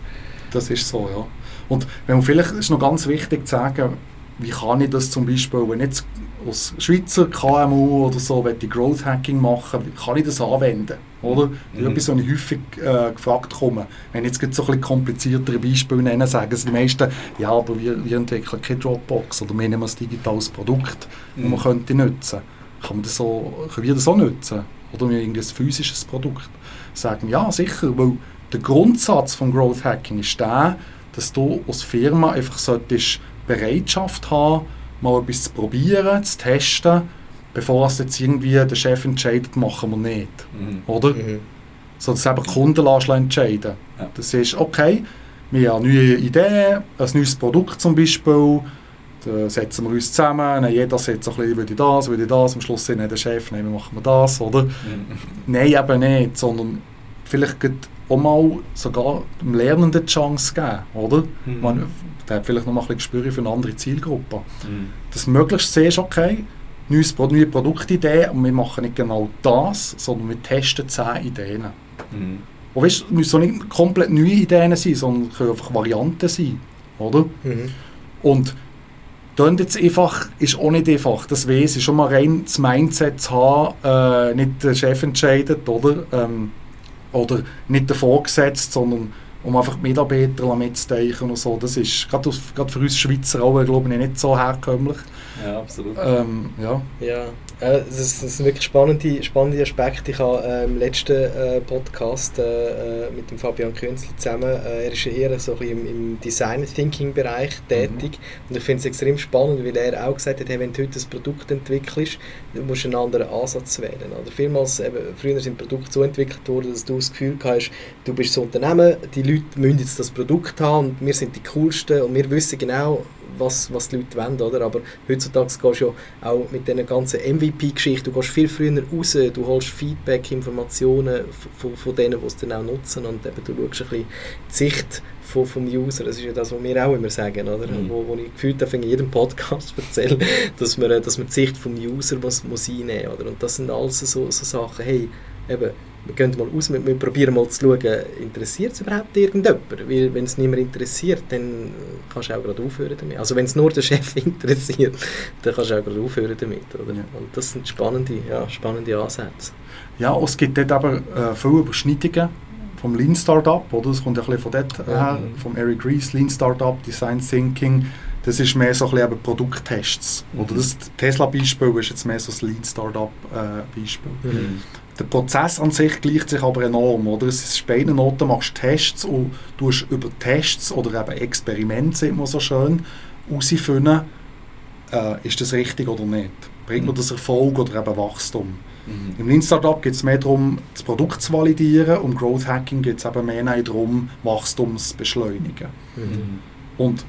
Das ist so, ja. Und wenn man vielleicht ist noch ganz wichtig zu sagen, wie kann ich das zum Beispiel, wenn jetzt als Schweizer KMU oder so die Growth Hacking machen, kann ich das anwenden? Oder? Das ist etwas, was ich häufig äh, gefragt komme. Wenn ich jetzt so ein bisschen kompliziertere Beispiele nenne, sagen die meisten, ja, aber wir, wir entwickeln keine Dropbox oder wir nehmen ein digitales Produkt, das man mhm. könnte nutzen. Kann man das so, können wir das auch nutzen? Oder wir ein physisches Produkt? Sagen, ja, sicher, weil der Grundsatz von Growth Hacking ist der, dass du als Firma einfach solltest Bereitschaft haben, mal etwas zu probieren, zu testen, bevor es jetzt irgendwie der Chef entscheidet, machen wir nicht. Mhm. Oder? Mhm. So, dass eben Kunden entscheiden ja. Das ist, okay, wir haben neue Idee, ein neues Produkt zum Beispiel, da setzen wir uns zusammen, jeder sagt so ein bisschen, würde das, würde das, am Schluss sagt der Chef, nein, machen wir das, oder? Mhm. Nein, eben nicht, sondern vielleicht auch mal sogar dem Lernenden die Chance geben, oder? Mhm. Man, der hat vielleicht noch mal ein bisschen Gespür für eine andere Zielgruppe. Mhm. Dass möglichst siehst, okay, neues, neue Produktidee und wir machen nicht genau das, sondern wir testen zehn Ideen. Mhm. Und weißt, es müssen nicht komplett neue Ideen sein, sondern können einfach Varianten sein, oder? Mhm. Und dann jetzt einfach, ist auch nicht einfach, das weiß ich, schon mal rein das Mindset zu haben, äh, nicht der Chef entscheidet, oder? Ähm, oder nicht der Vorgesetzte, sondern um einfach die Mitarbeiter mitzuteichen und so. Das ist gerade, für uns Schweizer auch, glaube ich, nicht so herkömmlich. Ja, absolut. Ähm, ja. ja. Äh, das, sind wirklich spannende, spannende Aspekte. Ich habe äh, im letzten äh, Podcast äh, äh mit dem Fabian Künzli zusammen, äh, er ist eher so im, im Design-Thinking-Bereich tätig mhm. und ich finde es extrem spannend, weil er auch gesagt hat, hey, wenn du heute ein Produkt entwickelst, du musst einen anderen Ansatz wählen. Oder vielmals, eben, früher sind Produkte so entwickelt worden, dass du das Gefühl hast, du bist das Unternehmen, die Leute Leute müssen jetzt das Produkt haben und wir sind die Coolsten und wir wissen genau, was, was die Leute wollen, oder? Aber heutzutage gehst du ja auch mit diesen ganzen MVP-Geschichten, du gehst viel früher raus, du holst Feedback, Informationen von, von denen, die es dann auch nutzen und eben du schaust ein bisschen die Sicht vom, vom User, das ist ja das, was wir auch immer sagen, oder? Mhm. Wo, wo ich gefühlt in jedem Podcast erzähle, dass man, dass man die Sicht vom User muss, muss einnehmen muss, oder? Und das sind alles so, so Sachen, hey, eben, wir gehen mal aus, wir, wir probieren mal zu schauen, interessiert es überhaupt irgendjemand? Weil wenn es niemand interessiert, dann kannst du auch gerade aufhören damit. Also wenn es nur der Chef interessiert, dann kannst du auch gerade aufhören damit. Oder? Ja. Und das sind spannende, ja, spannende Ansätze. Ja, es gibt dort aber äh, viele Überschneidungen vom Lean Startup, oder? Das kommt ein bisschen von dort her, mhm. vom Eric Ries, Lean Startup, Design Thinking. Das ist mehr so ein bisschen Produkttests. Mhm. Oder das Tesla-Beispiel ist jetzt mehr so das Lean Startup-Beispiel. Äh, mhm. Der Prozess an sich gleicht sich aber enorm. Oder? Es ist bei Noten machst Tests und du über Tests oder eben Experimente, sieht man so schön, herausfinden, äh, ist das richtig oder nicht. Bringt mhm. man das Erfolg oder eben Wachstum? Mhm. Im Lean Startup geht es mehr darum, das Produkt zu validieren und Growth Hacking geht es eben mehr darum, Wachstum zu beschleunigen. Mhm. Und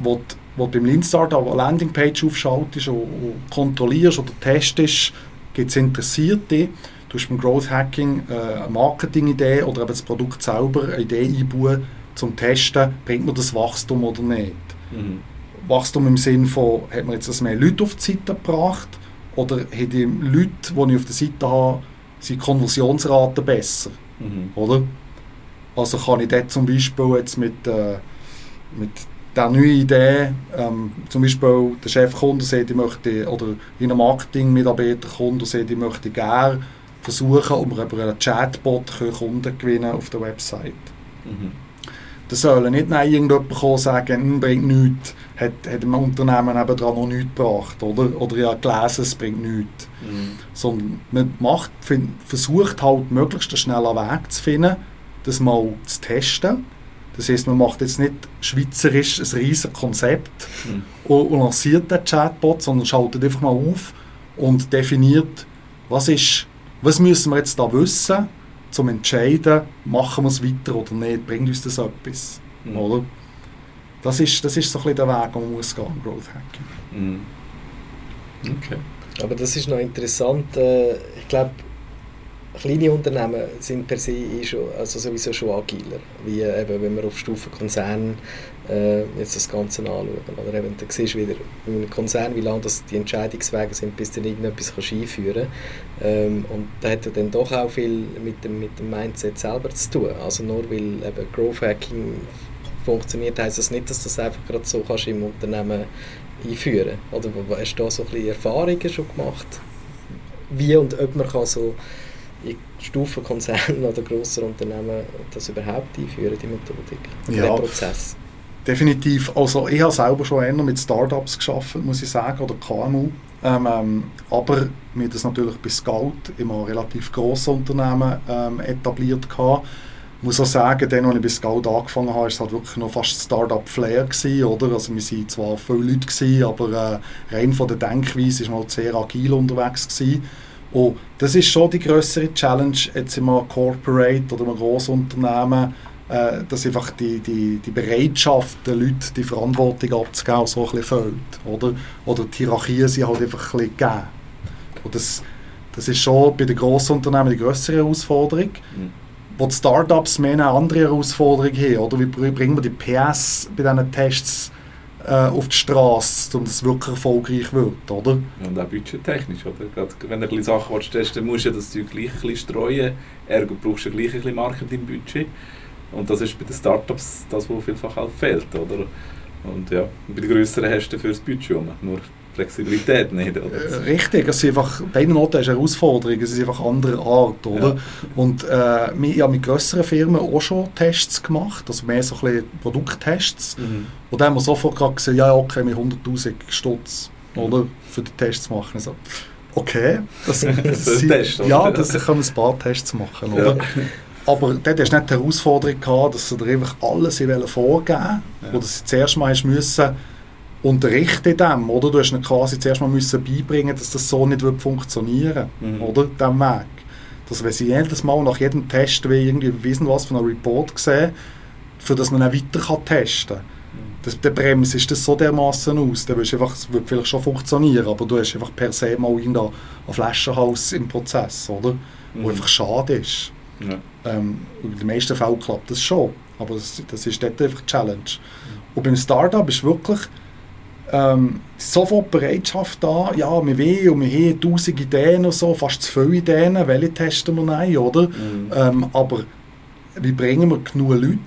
wo du, wo du im Lean Startup eine Landingpage aufschaltest und, und kontrollierst oder testest, gibt es Interessierte, Du hast beim Growth Hacking äh, eine Marketingidee oder eben das Produkt selber eine Idee einbauen, zum Testen, bringt man das Wachstum oder nicht. Mhm. Wachstum im Sinne von, hat man jetzt mehr Leute auf die Seite gebracht oder haben die Leute, die ich auf der Seite habe, sind Konversionsrate besser, mhm. oder? Also kann ich dort zum Beispiel jetzt mit, äh, mit der neuen Idee, ähm, zum Beispiel der Chefkunde sagt, ich möchte, oder ein Marketing-Mitarbeiter kommt und sagt, ich möchte gerne versuchen, um über einen Chatbot Kunden gewinnen auf der Website. Mhm. Da sollen nicht nein, irgendjemand kommen sagen, hm, bringt nichts, hat, hat ein Unternehmen nebenan noch nichts gebracht, oder? Oder ja gelesen, es bringt nichts. Mhm. Sondern man macht, find, versucht halt, möglichst einen schnellen Weg zu finden, das mal zu testen. Das heisst, man macht jetzt nicht schweizerisch ein riesiges Konzept mhm. und, und lanciert den Chatbot, sondern schaltet einfach mal auf und definiert, was ist was müssen wir jetzt da wissen, um zu entscheiden, machen wir es weiter oder nicht, bringt uns das etwas, mhm. oder? Das ist, das ist so ein bisschen der Weg, den man muss gehen, Growth Hacking. Mhm. Okay. Aber das ist noch interessant, äh, ich glaube, kleine Unternehmen sind per se eh schon, also sowieso schon agiler, wie eben, wenn wir auf Stufe Konzern äh, jetzt das Ganze anschauen. Oder eben, da siehst du wieder einem Konzern, wie lange das die Entscheidungswege sind, bis du irgendetwas kannst einführen kannst. Ähm, und da hat dann doch auch viel mit dem, mit dem Mindset selber zu tun. Also nur weil eben Growth Hacking funktioniert, heisst das nicht, dass du das einfach gerade so kannst im Unternehmen einführen Oder hast du da so ein bisschen Erfahrungen schon gemacht? Wie und ob man kann so in Stufen Konzernen oder grosser Unternehmen das überhaupt einführen, die Methodik, ja. den Prozess? Definitiv. Also ich habe selber schon eher mit Startups geschafft, muss ich sagen, oder KMU. Ähm, ähm, aber mir das natürlich bei Scout immer relativ grosse Unternehmen ähm, etabliert gehabt. Ich muss auch sagen, dann, als ich bei Scout angefangen habe, war es halt wirklich noch fast Startup-Flair oder? Also wir waren zwar viele Leute gewesen, aber äh, rein von der Denkweise war man halt sehr agil unterwegs gewesen. Und das ist schon die größere Challenge jetzt einem Corporate oder einem Grossunternehmen, äh, dass einfach die, die, die Bereitschaft der Leute, die Verantwortung abzugeben, so ein bisschen fehlt. Oder, oder die Hierarchien sind halt einfach ein bisschen gegeben. Und das, das ist schon bei den Grossunternehmen die größere Herausforderung. Mhm. Wo die Startups mehr eine andere Herausforderung haben. Oder wie bringen wir die PS bei diesen Tests auf die Straße, damit es wirklich erfolgreich wird, oder? Und auch budgettechnisch, oder? Gerade wenn du ein bisschen Sachen willst, dann musst du das Zeug gleich ein bisschen streuen, ergo brauchst du gleich ein bisschen Marketingbudget. Und das ist bei den Startups das, was vielfach halt fehlt, oder? Und ja, bei den größeren hast du für das Budget nur Flexibilität nicht, oder? Äh, richtig, es sind einfach, bei einer Noten ist eine Herausforderung, es ist einfach andere Art, oder? Ja. Und äh, wir haben mit grösseren Firmen auch schon Tests gemacht, also mehr so ein bisschen Produkttests. Mhm. Und dann haben wir sofort gesagt, ja, okay, wir 100'000 Stutz, oder? Für die Tests machen. Also, okay, das, das, das sind, Test, ja, das können wir ein paar Tests machen, oder? Ja. Aber dort hast du nicht die Herausforderung gehabt, dass sie dir einfach alles vorgeben ja. oder sie zuerst mal hast müssen unterrichten in dem, oder? Du hast ihnen quasi zuerst mal müssen beibringen, dass das so nicht wird funktionieren mhm. oder? Dem Weg. Dass wenn sie jedes Mal nach jedem Test wie irgendwie wissen was von einem Report sehen, für das man dann weiter kann testen kann. Das, der Bremse ist das so dermaßen aus, dann einfach, es wird vielleicht schon funktionieren, aber du hast einfach per se mal einen Flaschenhals im Prozess, oder? Mhm. Wo einfach schade ist. Ja. Ähm, in den meisten Fällen klappt das schon, aber das, das ist dort einfach die Challenge. Mhm. Und beim Startup ist wirklich ähm, sofort Bereitschaft da, ja, wir wollen und wir haben tausend Ideen und so, fast zu viele Ideen, welche testen wir rein, oder? Mhm. Ähm, aber wie bringen wir genug Leute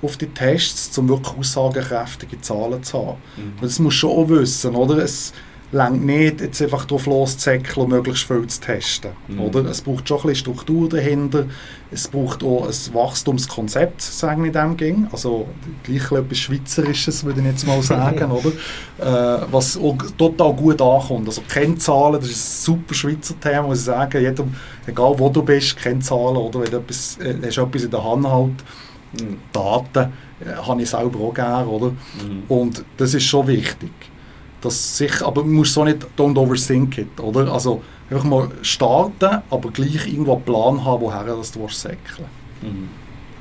auf die Tests, um wirklich aussagekräftige Zahlen zu haben? Mhm. Und das muss schon auch wissen, oder? Es, längt nicht, jetzt einfach drauf loszuzäckeln und möglichst viel zu testen. Mhm. Oder? Es braucht schon ein bisschen Struktur dahinter. Es braucht auch ein Wachstumskonzept, sagen wir in dem ging. Also gleich etwas Schweizerisches, würde ich jetzt mal sagen. oder? Äh, was auch total gut ankommt. Also Kennzahlen, das ist ein super Schweizer Thema, muss ich sagen. Jeder, egal wo du bist, Kennzahlen, oder wenn du etwas, äh, hast etwas in der Hand halt, mhm. Daten, äh, habe ich selber auch gerne. Oder? Mhm. Und das ist schon wichtig. Das sich, aber man muss so nicht don't overthink it, oder? Also einfach mal starten, aber gleich irgendwo einen Plan haben, woher das du säckeln mhm.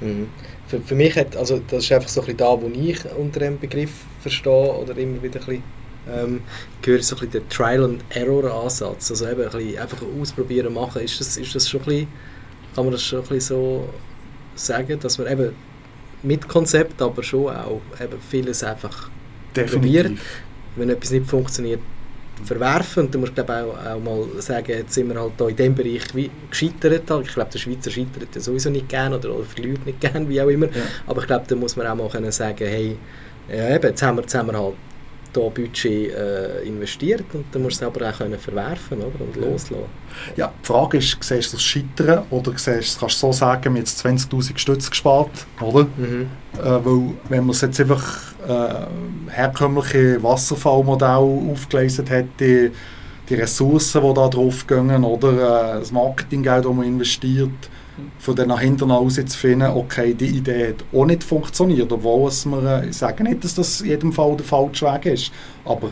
mhm. Für, für mich hat, also das ist einfach so ein bisschen da, wo ich unter dem Begriff verstehe oder immer wieder ein bisschen ähm, gehört so ein bisschen der Trial and Error Ansatz, also eben ein bisschen einfach ausprobieren machen. Ist das, ist das schon ein bisschen, kann man das schon ein bisschen so sagen, dass man eben mit Konzept, aber schon auch eben vieles einfach Definitiv. probiert wenn etwas nicht funktioniert, verwerfen. Und du musst glaube auch, auch mal sagen, jetzt sind wir halt da in dem Bereich wie gescheitert. Halt. Ich glaube, der Schweizer scheitert ja sowieso nicht gerne oder, oder verliert nicht gerne, wie auch immer. Ja. Aber ich glaube, da muss man auch mal können sagen, hey, ja, eben, jetzt haben wir, jetzt haben wir halt da Budget äh, investiert und dann musst du es aber auch können verwerfen oder? und loslassen. Ja, die Frage ist, siehst du das Scheitern oder siehst, kannst du so sagen, wir haben jetzt 20'000 Stütze gespart, oder? Mhm. Äh, weil wenn man es jetzt einfach äh, herkömmliche Wasserfallmodell aufgelesen hätte, die Ressourcen, die da drauf gehen, oder äh, das Marketinggeld, das man investiert, von dann nach hinten aus zu finden, okay, die Idee hat auch nicht funktioniert, obwohl es mir, ich sage nicht, dass das in jedem Fall der falsche Weg ist, aber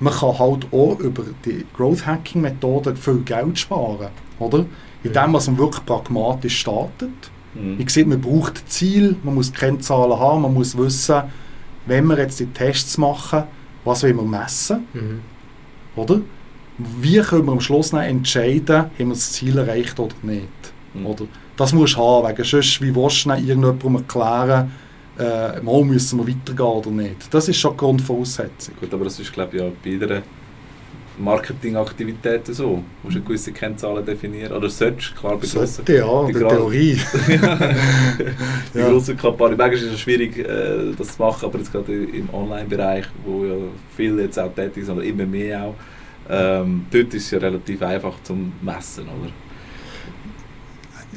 man kann halt auch über die Growth Hacking Methode viel Geld sparen, oder? Indem man wirklich pragmatisch startet. Mhm. Ich sehe, man braucht Ziel, man muss Kennzahlen haben, man muss wissen, wenn wir jetzt die Tests machen, was wollen wir messen, mhm. oder? Wie können wir am Schluss entscheiden, haben wir das Ziel erreicht oder nicht, mhm. oder? Das musst du haben, wegen sonst, wie willst du irgendjemandem erklären, äh, mal müssen wir weitergehen oder nicht. Das ist schon die Grundvoraussetzung. Gut, aber das ist glaube ich ja bei jeder Marketingaktivitäten so. Du musst eine gewisse Kennzahlen definieren. Oder solltest, klar, bei grossen, ja, der Theorie. die ja. grossen Kampagnen. Manchmal ist es schwierig, äh, das zu machen, aber jetzt gerade im Online-Bereich, wo ja viele jetzt auch tätig sind, oder immer mehr auch, ähm, dort ist es ja relativ einfach zum Messen, oder?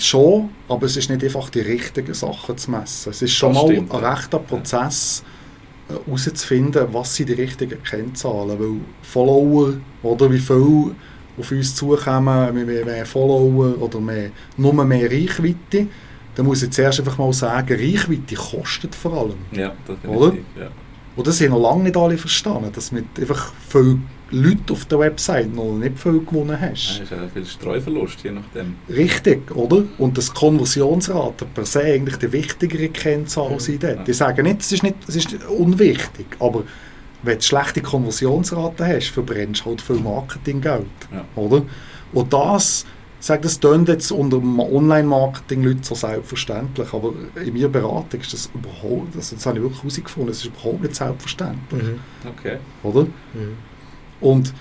Schon, aber es ist nicht einfach die richtigen Sachen zu messen. Es ist schon das mal stimmt, ein rechter Prozess äh, herauszufinden, was sind die richtigen Kennzahlen. Weil Follower oder wie viel auf uns zukommen, mehr, mehr Follower oder mehr, nur mehr Reichweite, dann muss ich zuerst einfach mal sagen, Reichweite kostet vor allem. Ja, definitiv. Oder? Ja. Und das haben noch lange nicht alle verstanden, dass mit einfach viel Leute auf der Website noch nicht viel gewonnen hast. Ja, ist ja viel Streuverlust, je nachdem. Richtig, oder? Und das Konversionsrate per se eigentlich die wichtigere Kennzahl mhm. sein dort. Die sagen nicht, es ist, nicht, es ist unwichtig, aber wenn du schlechte Konversionsrate hast, verbrennst du halt viel Marketinggeld, ja. oder? Und das, sage das tönt jetzt unter Online-Marketing Leute so selbstverständlich, aber in meiner Beratung ist das überhaupt, das, das habe ich wirklich herausgefunden, das ist überhaupt nicht selbstverständlich, mhm. okay. oder? Mhm. Und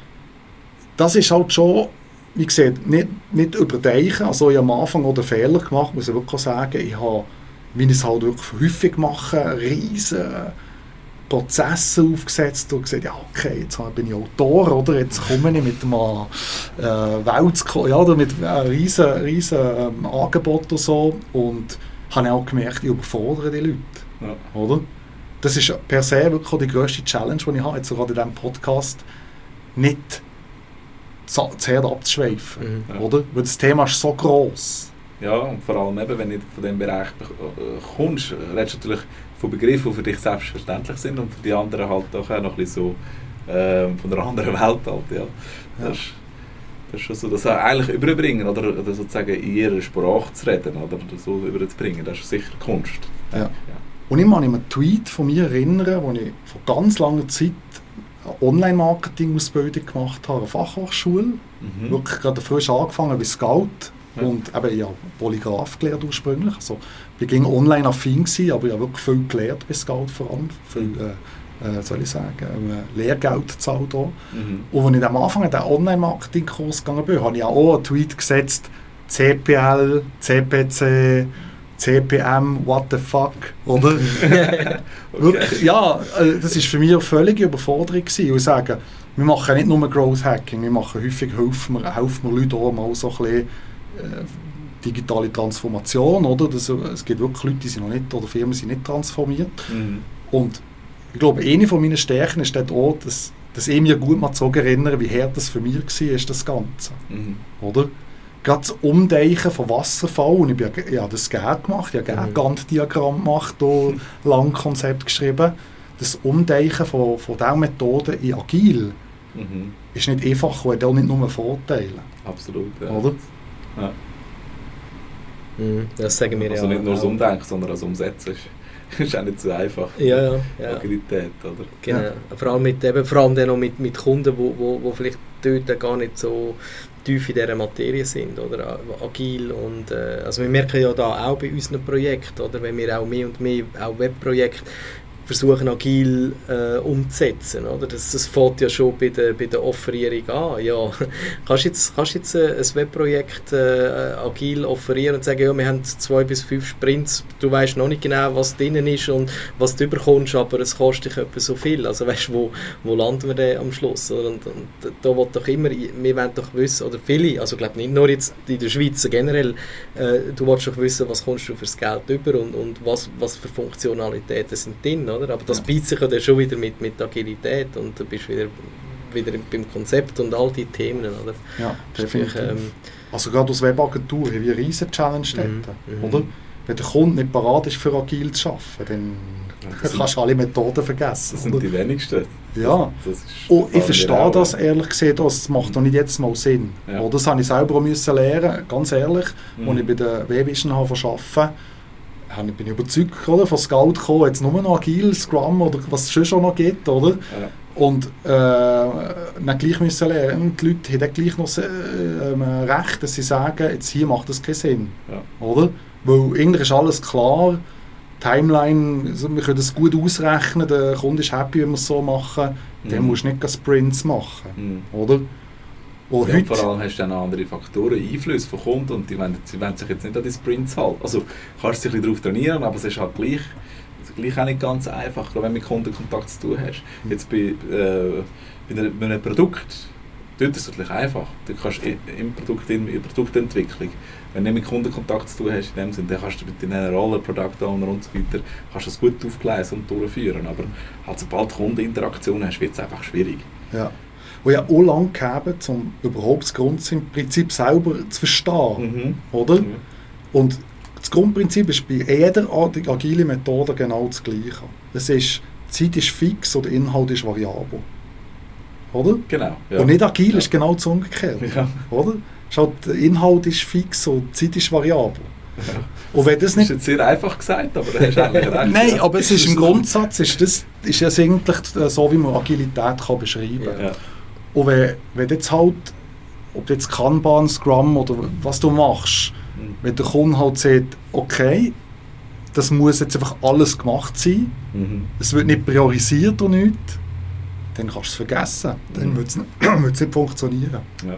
das ist halt schon, wie gesagt, nicht, nicht überdenken. Also ich habe am Anfang auch den Fehler gemacht, muss ich wirklich sagen. Ich habe, wie ich es halt wirklich häufig mache, riesige Prozesse aufgesetzt und gesagt, ja okay, jetzt bin ich Autor, oder? Jetzt komme ich mit einem äh, Welt, ja, oder mit einem riesen, riesen ähm, Angebot und so und habe auch gemerkt, ich überfordere die Leute, ja. oder? Das ist per se wirklich die grösste Challenge, die ich habe, jetzt gerade in diesem Podcast, nicht zu sehr abzuschweifen. Mhm. Oder? Weil das Thema ist so groß. Ja, und vor allem eben, wenn du von diesem Bereich äh, kommst, redest du natürlich von Begriffen, die für dich selbstverständlich sind und für die anderen halt auch noch ein bisschen so äh, von einer anderen Welt halt, ja. Das, ja. das ist schon so, das eigentlich überbringen oder, oder sozusagen in ihrer Sprache zu reden oder so überzubringen, das ist sicher Kunst. Ja. ja. Und ich kann mich an einen Tweet von mir erinnern, wo ich vor ganz langer Zeit Online-Marketing-Ausbildung gemacht habe, eine Fachhochschule. Mhm. Wirklich gerade frisch angefangen bei Scout Ja. und eben ja Polygraph gelernt ursprünglich. Also, ich war online affin, gewesen, aber ich habe wirklich viel gelernt bei Scout vor allem. Viel, äh, äh, soll ich sagen, äh, Lehrgeld gezahlt auch. Mhm. Und als ich am Anfang in den Online-Marketing-Kurs gegangen bin, habe ich auch einen Tweet gesetzt, CPL, CPC, CPM, what the fuck, oder? Wirklich, ja, äh, das war für mich eine völlige Überforderung. Gewesen. Und ich sage, wir machen nicht nur Growth Hacking, wir machen häufig, helfen wir, helfen wir Leuten auch mal so ein bisschen, äh, digitale Transformation, oder? Das, es gibt wirklich Leute, die sind noch nicht, oder Firmen sind nicht transformiert. Mhm. Und ich glaube, eine von meinen Stärken ist dort auch, dass, dass ich mich gut mal zurück erinnere, wie hart das für mich war, das Ganze. Mhm. Oder? Gerade das Umdeichen von Wasserfall, und ich, bin, ja- ich habe das gerne gemacht, ich habe gerne Mhm. Gantt-Diagramm gemacht, hier lang Konzept geschrieben. Das Umdeichen von, von dieser Methode in Agil Mhm. ist nicht einfach und hat auch nicht nur Vorteile. Absolut. Ja. Oder? Ja. Mhm, das sagen wir Also ja nicht nur das. Umdenken, sondern das Umsetzen ist, ist auch nicht so einfach. Ja, ja, ja. Agilität, oder? Genau. Ja. Vor allem mit, eben, vor allem dann noch mit, mit Kunden, wo, wo, wo vielleicht dort gar nicht so tief in dieser Materie sind oder? Agil und äh, also wir merken ja da auch bei unseren Projekten oder? Wenn wir auch mehr und mehr auch Webprojekte versuchen agil äh, umzusetzen oder? Das, das fängt ja schon bei der, bei der Offerierung an. Ja kannst jetzt kannst jetzt äh, ein Webprojekt äh, agil offerieren und sagen ja wir haben zwei bis fünf Sprints du weißt noch nicht genau was drinnen ist und was du überkommst aber es kostet dich etwa so viel. Also weißt wo wo landen wir denn am Schluss oder? und, und da will doch immer wir wollen doch wissen oder viele also ich glaube nicht nur jetzt in der Schweiz generell äh, du willst doch wissen was kommst du fürs Geld über und, und was, was für Funktionalitäten sind drin oder aber das Ja. beißt sich ja dann schon wieder mit, mit Agilität und du bist wieder wieder beim Konzept und all die Themen oder Ja, Das definitiv. ähm, Also gerade als Webagentur haben wir eine riesen Challenge dort, Mhm, mhm. oder? Wenn der Kunde nicht parat ist, für agil zu arbeiten, dann das kannst du alle Methoden vergessen. Das sind oder? die wenigsten. Ja. Das ist, Und das ich verstehe das ehrlich gesagt, auch, es macht doch nicht jetzt mal Sinn. Ja. Oder das habe ich selber auch müssen lernen, ganz ehrlich. Mhm. Als ich bei der Webvision habe arbeiten habe, bin ich überzeugt, oder, von Scout gekommen, jetzt nur noch Agile, Scrum oder was es schon noch gibt, oder? Ja. Und äh, dann gleich müssen lernen. Die Leute haben dann gleich noch äh, recht, dass sie sagen, jetzt hier macht das keinen Sinn. Ja. Oder? Weil eigentlich ist alles klar. Timeline, also wir können das gut ausrechnen, der Kunde ist happy, wenn wir es so machen. Dann Mhm. musst du nicht Sprints machen. Mhm. Oder? Und Ja, heute, vor allem hast du dann andere Faktoren, Einflüsse von Kunden und die wollen, sie wollen sich jetzt nicht an die Sprints halten. Also kannst du dich ein bisschen darauf trainieren, aber es ist halt gleich, also gleich auch nicht ganz einfach, wenn du mit Kunden Kontakt zu tun hast. Jetzt bei, äh, bei, einem Produkt, dort ist es natürlich einfach. Du kannst im Produkt, in der Produktentwicklung, wenn du nicht mit Kundenkontakt zu tun hast, in dem Sinne, dann kannst du mit deiner Rolle, Product Owner und so weiter, kannst du das gut aufgleisen und durchführen. Aber halt, sobald du Kundeninteraktion hast, wird es einfach schwierig. ja. Und ja auch lange gegeben, um überhaupt das Grundprinzip selber zu verstehen. Oder? Mhm. Und das Grundprinzip ist bei jeder Art agile Methode genau das Gleiche. Es ist, die Zeit ist fix und der Inhalt ist variabel. Oder? Genau. Ja. Und nicht agil Ja. ist genau das Umgekehrte. Ja. Oder? Halt, der Inhalt ist fix und die Zeit ist variabel. Ja. Und wenn das Das ist jetzt sehr einfach gesagt, aber du hast eigentlich recht. Nein, aber es ist im Grundsatz ist das ist es eigentlich äh, so, wie man Agilität kann beschreiben kann. Ja. Und wenn, wenn jetzt halt, ob jetzt Kanban, Scrum oder was du machst, Mhm. wenn der Kunde halt sagt, okay, das muss jetzt einfach alles gemacht sein, Mhm. es wird nicht priorisiert oder nichts, dann kannst du es vergessen. Dann Mhm. wird es nicht, nicht funktionieren. Ja.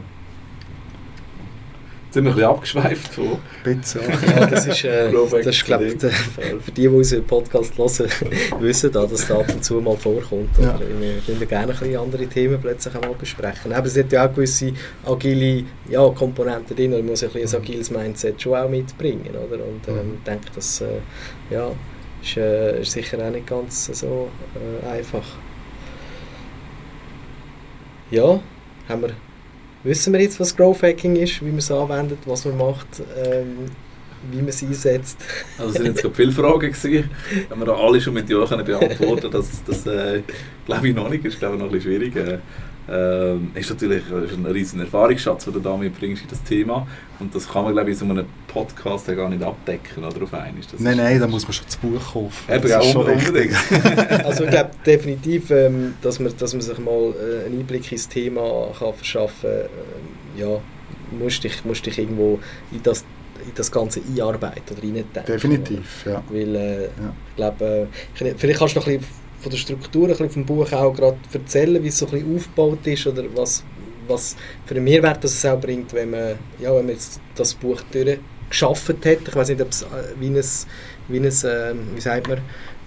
Sind wir ein bisschen abgeschweift von. Bitte, ja. Das ist, äh, das ist glaub, zu der, für die, die unseren Podcast hören, wissen da, dass das ab und zu mal vorkommt. Ja. Oder? Wir würden gerne ein bisschen andere Themen plötzlich einmal besprechen. Aber es sind ja auch gewisse agile ja, Komponenten drin. Man muss ein, bisschen ein agiles Mindset schon auch mitbringen. Oder? Und ähm, Mhm. ich denke, das äh, ja, ist, äh, ist sicher auch nicht ganz so äh, einfach. Ja, haben wir, wissen wir jetzt, was Growth Hacking ist, wie man es anwendet, was man macht, ähm, wie man es einsetzt. Also es sind jetzt viele Fragen gewesen. Wenn wir alle schon mit Ja beantworten das, das äh, glaube ich noch nicht, ist glaube ich noch ein bisschen schwierig. Äh, Ähm, ist natürlich ist ein riesen Erfahrungsschatz, den du da mitbringst in das Thema. Und das kann man, glaube ich, in so einem Podcast ja gar nicht abdecken, oder auf einmal. nein, nein, da muss man schon das Buch kaufen. Eben, ja, unbedingt. also ich glaube definitiv, ähm, dass, man, dass man sich mal äh, einen Einblick ins Thema kann verschaffen kann. Äh, ja, musst dich, musst dich irgendwo in das in das Ganze einarbeiten oder reindenken. Definitiv, ja. Weil, äh, ja. ich glaube, äh, vielleicht kannst du noch ein bisschen von der Struktur, ein bisschen vom Buch auch gerade erzählen, wie es so ein bisschen aufgebaut ist oder was, was für einen Mehrwert das es auch bringt, wenn man, ja, wenn man jetzt das Buch durchgeschafft hat. Ich weiß nicht, ob es äh, wie ein, wie, ein, wie sagt man,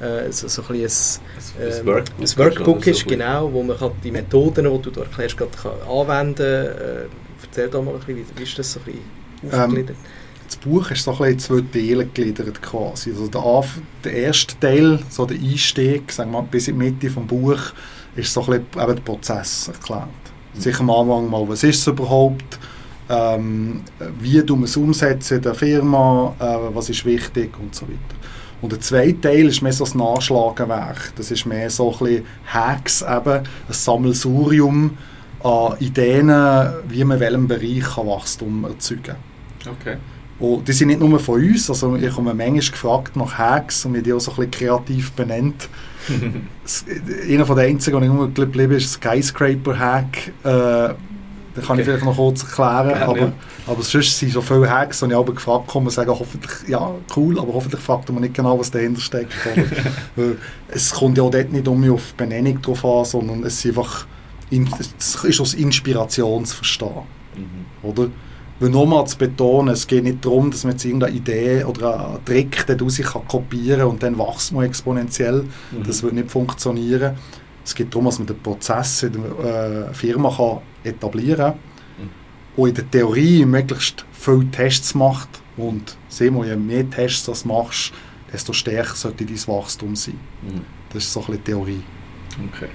äh, so, so ein, bisschen ein, äh, ein Workbook, ein Workbook ist, so genau, wo man kann die Methoden, die du da erklärst, gerade kann anwenden kann. Äh, erzähl doch mal ein bisschen, wie, wie ist das so ein bisschen ähm, aufgegliedert? Ähm, das Buch ist so ein in zwei Teile gegliedert quasi. Also der, der erste Teil, so der Einstieg, sagen wir mal, bis in die Mitte des Buches, ist so ein bisschen eben der Prozess erklärt. Mhm. Sicher am Anfang mal, was ist es überhaupt, ähm, wie wir es umsetzen in der Firma, äh, was ist wichtig und so weiter. Und der zweite Teil ist mehr so das Nachschlagenwerk. Das ist mehr so ein bisschen Hacks, eben, ein Sammelsurium an Ideen, wie man in welchem Bereich Wachstum erzeugen kann. Okay. Und die sind nicht nur von uns, also ich habe manchmal gefragt nach Hacks und wir die auch so ein bisschen kreativ benannt. einer von den einzigen, der immer geblieben ist, Skyscraper-Hack. Äh, den kann okay. ich vielleicht noch kurz erklären. Ja, aber, ja. aber sonst sind so viele Hacks, die ich aber gefragt habe, und sagen, hoffentlich, ja, cool, aber hoffentlich fragt man nicht genau, was dahinter steckt. es kommt ja auch dort nicht um auf die Benennung drauf an, sondern es ist einfach es ist aus Inspiration zu verstehen. Mhm. Oder? Weil nochmal zu betonen, es geht nicht darum, dass man jetzt irgendeine Idee oder einen Trick daraus kann kopieren und dann wächst man exponentiell. Mhm. Das wird nicht funktionieren. Es geht darum, dass man den Prozess in der äh, Firma kann etablieren kann mhm. und in der Theorie möglichst viele Tests macht. Und sehen wir, je mehr Tests du machst, desto stärker sollte dein Wachstum sein. Mhm. Das ist so ein bisschen Theorie. Okay.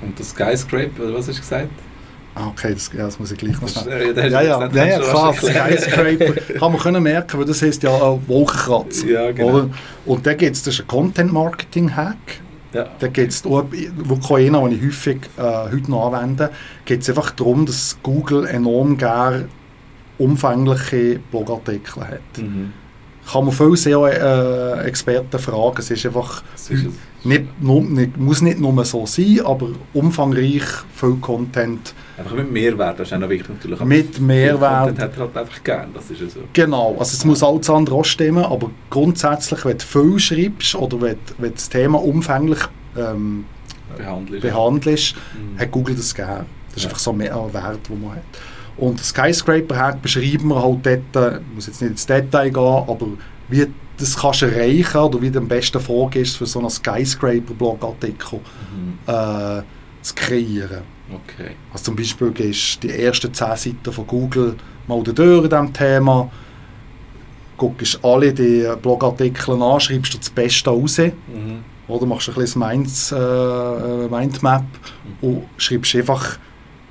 Und das Skyscraper, was hast du gesagt? Ah, okay, das, ja, das muss ich gleich noch sagen. Ja, ja, ja, ja, ja klar, Skyscraper kann man können merken, weil das heisst ja auch Wolkenkratzer. Ja, genau. Oder? Und da gibt es, das ist ein Content-Marketing-Hack. Ja. Da geht es, wo einer, den ich häufig äh, heute noch anwende, geht es einfach darum, dass Google enorm gerne umfängliche Blogartikel hat. Mhm kann man viele SEO-Experten fragen. Es ist einfach nicht, nicht, muss nicht nur so sein, aber umfangreich, viel Content. Einfach mit Mehrwert, das ist auch noch wichtig natürlich. Mit Mehrwert. Content hat er halt einfach gern, das ist ja so. Genau, also es muss alles andere auch stimmen, aber grundsätzlich, wenn du viel schreibst oder wenn, wenn das Thema umfänglich ähm, behandelst, behandelst mhm. hat Google das gern. Das ist ja. einfach so mehr Wert, den man hat. Und Skyscraper-Hack beschreiben wir halt dort, ich muss jetzt nicht ins Detail gehen, aber wie das kannst du erreichen oder wie du am besten vorgehst, für so einen Skyscraper-Blogartikel mhm. äh, zu kreieren. Okay. Also zum Beispiel gehst du die ersten 10 Seiten von Google mal durch in diesem Thema, guckst alle die Blogartikel an, schreibst dir das Beste raus, mhm. oder machst ein bisschen Minds, äh, Mindmap mhm. und schreibst einfach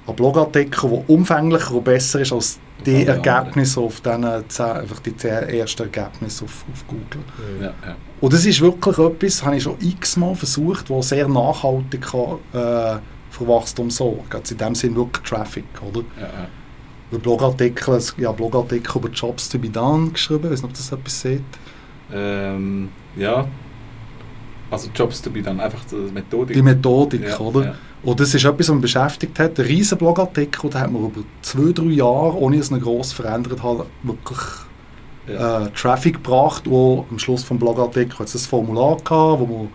ein Blogartikel, der umfänglicher und besser ist als die Ergebnisse auf den, einfach die ersten Ergebnisse auf, auf Google. Ja, ja. Und das ist wirklich etwas, habe ich schon x-mal versucht, was sehr nachhaltig kann, äh, für Wachstum sorgen kann. In dem Sinne wirklich Traffic, oder? Ja, ja. Über Blogartikel, ja, Blogartikel über Jobs to be done geschrieben, ich weiß nicht, ob das etwas seht. Ähm, ja, also Jobs to be done, einfach die Methodik. Die Methodik, ja, oder? Und das ist etwas, was mich beschäftigt hat. Ein riesen Blogartikel, den hat man über zwei, drei Jahre, ohne dass es ihn gross verändert hat, wirklich ja. äh, Traffic gebracht. Und am Schluss des Blogartikels hat es ein Formular gehabt, wo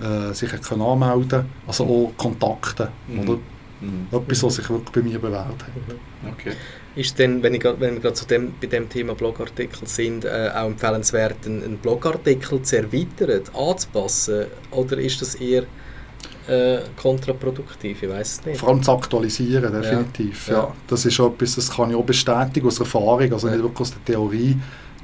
man äh, sich kann anmelden konnte. Also auch Kontakte. Mhm. Oder? Mhm. Etwas, was sich wirklich bei mir bewährt hat. Okay. Ist denn, wenn, ich, wenn wir gerade zu dem, bei dem Thema Blogartikel sind, äh, auch empfehlenswert, einen, einen Blogartikel zu erweitern, anzupassen? Oder ist das eher äh, kontraproduktiv, ich weiß es nicht. Vor allem zu aktualisieren, definitiv. Ja. ja. Das ist etwas, das kann ich auch bestätigen aus Erfahrung, also ja. nicht wirklich aus der Theorie.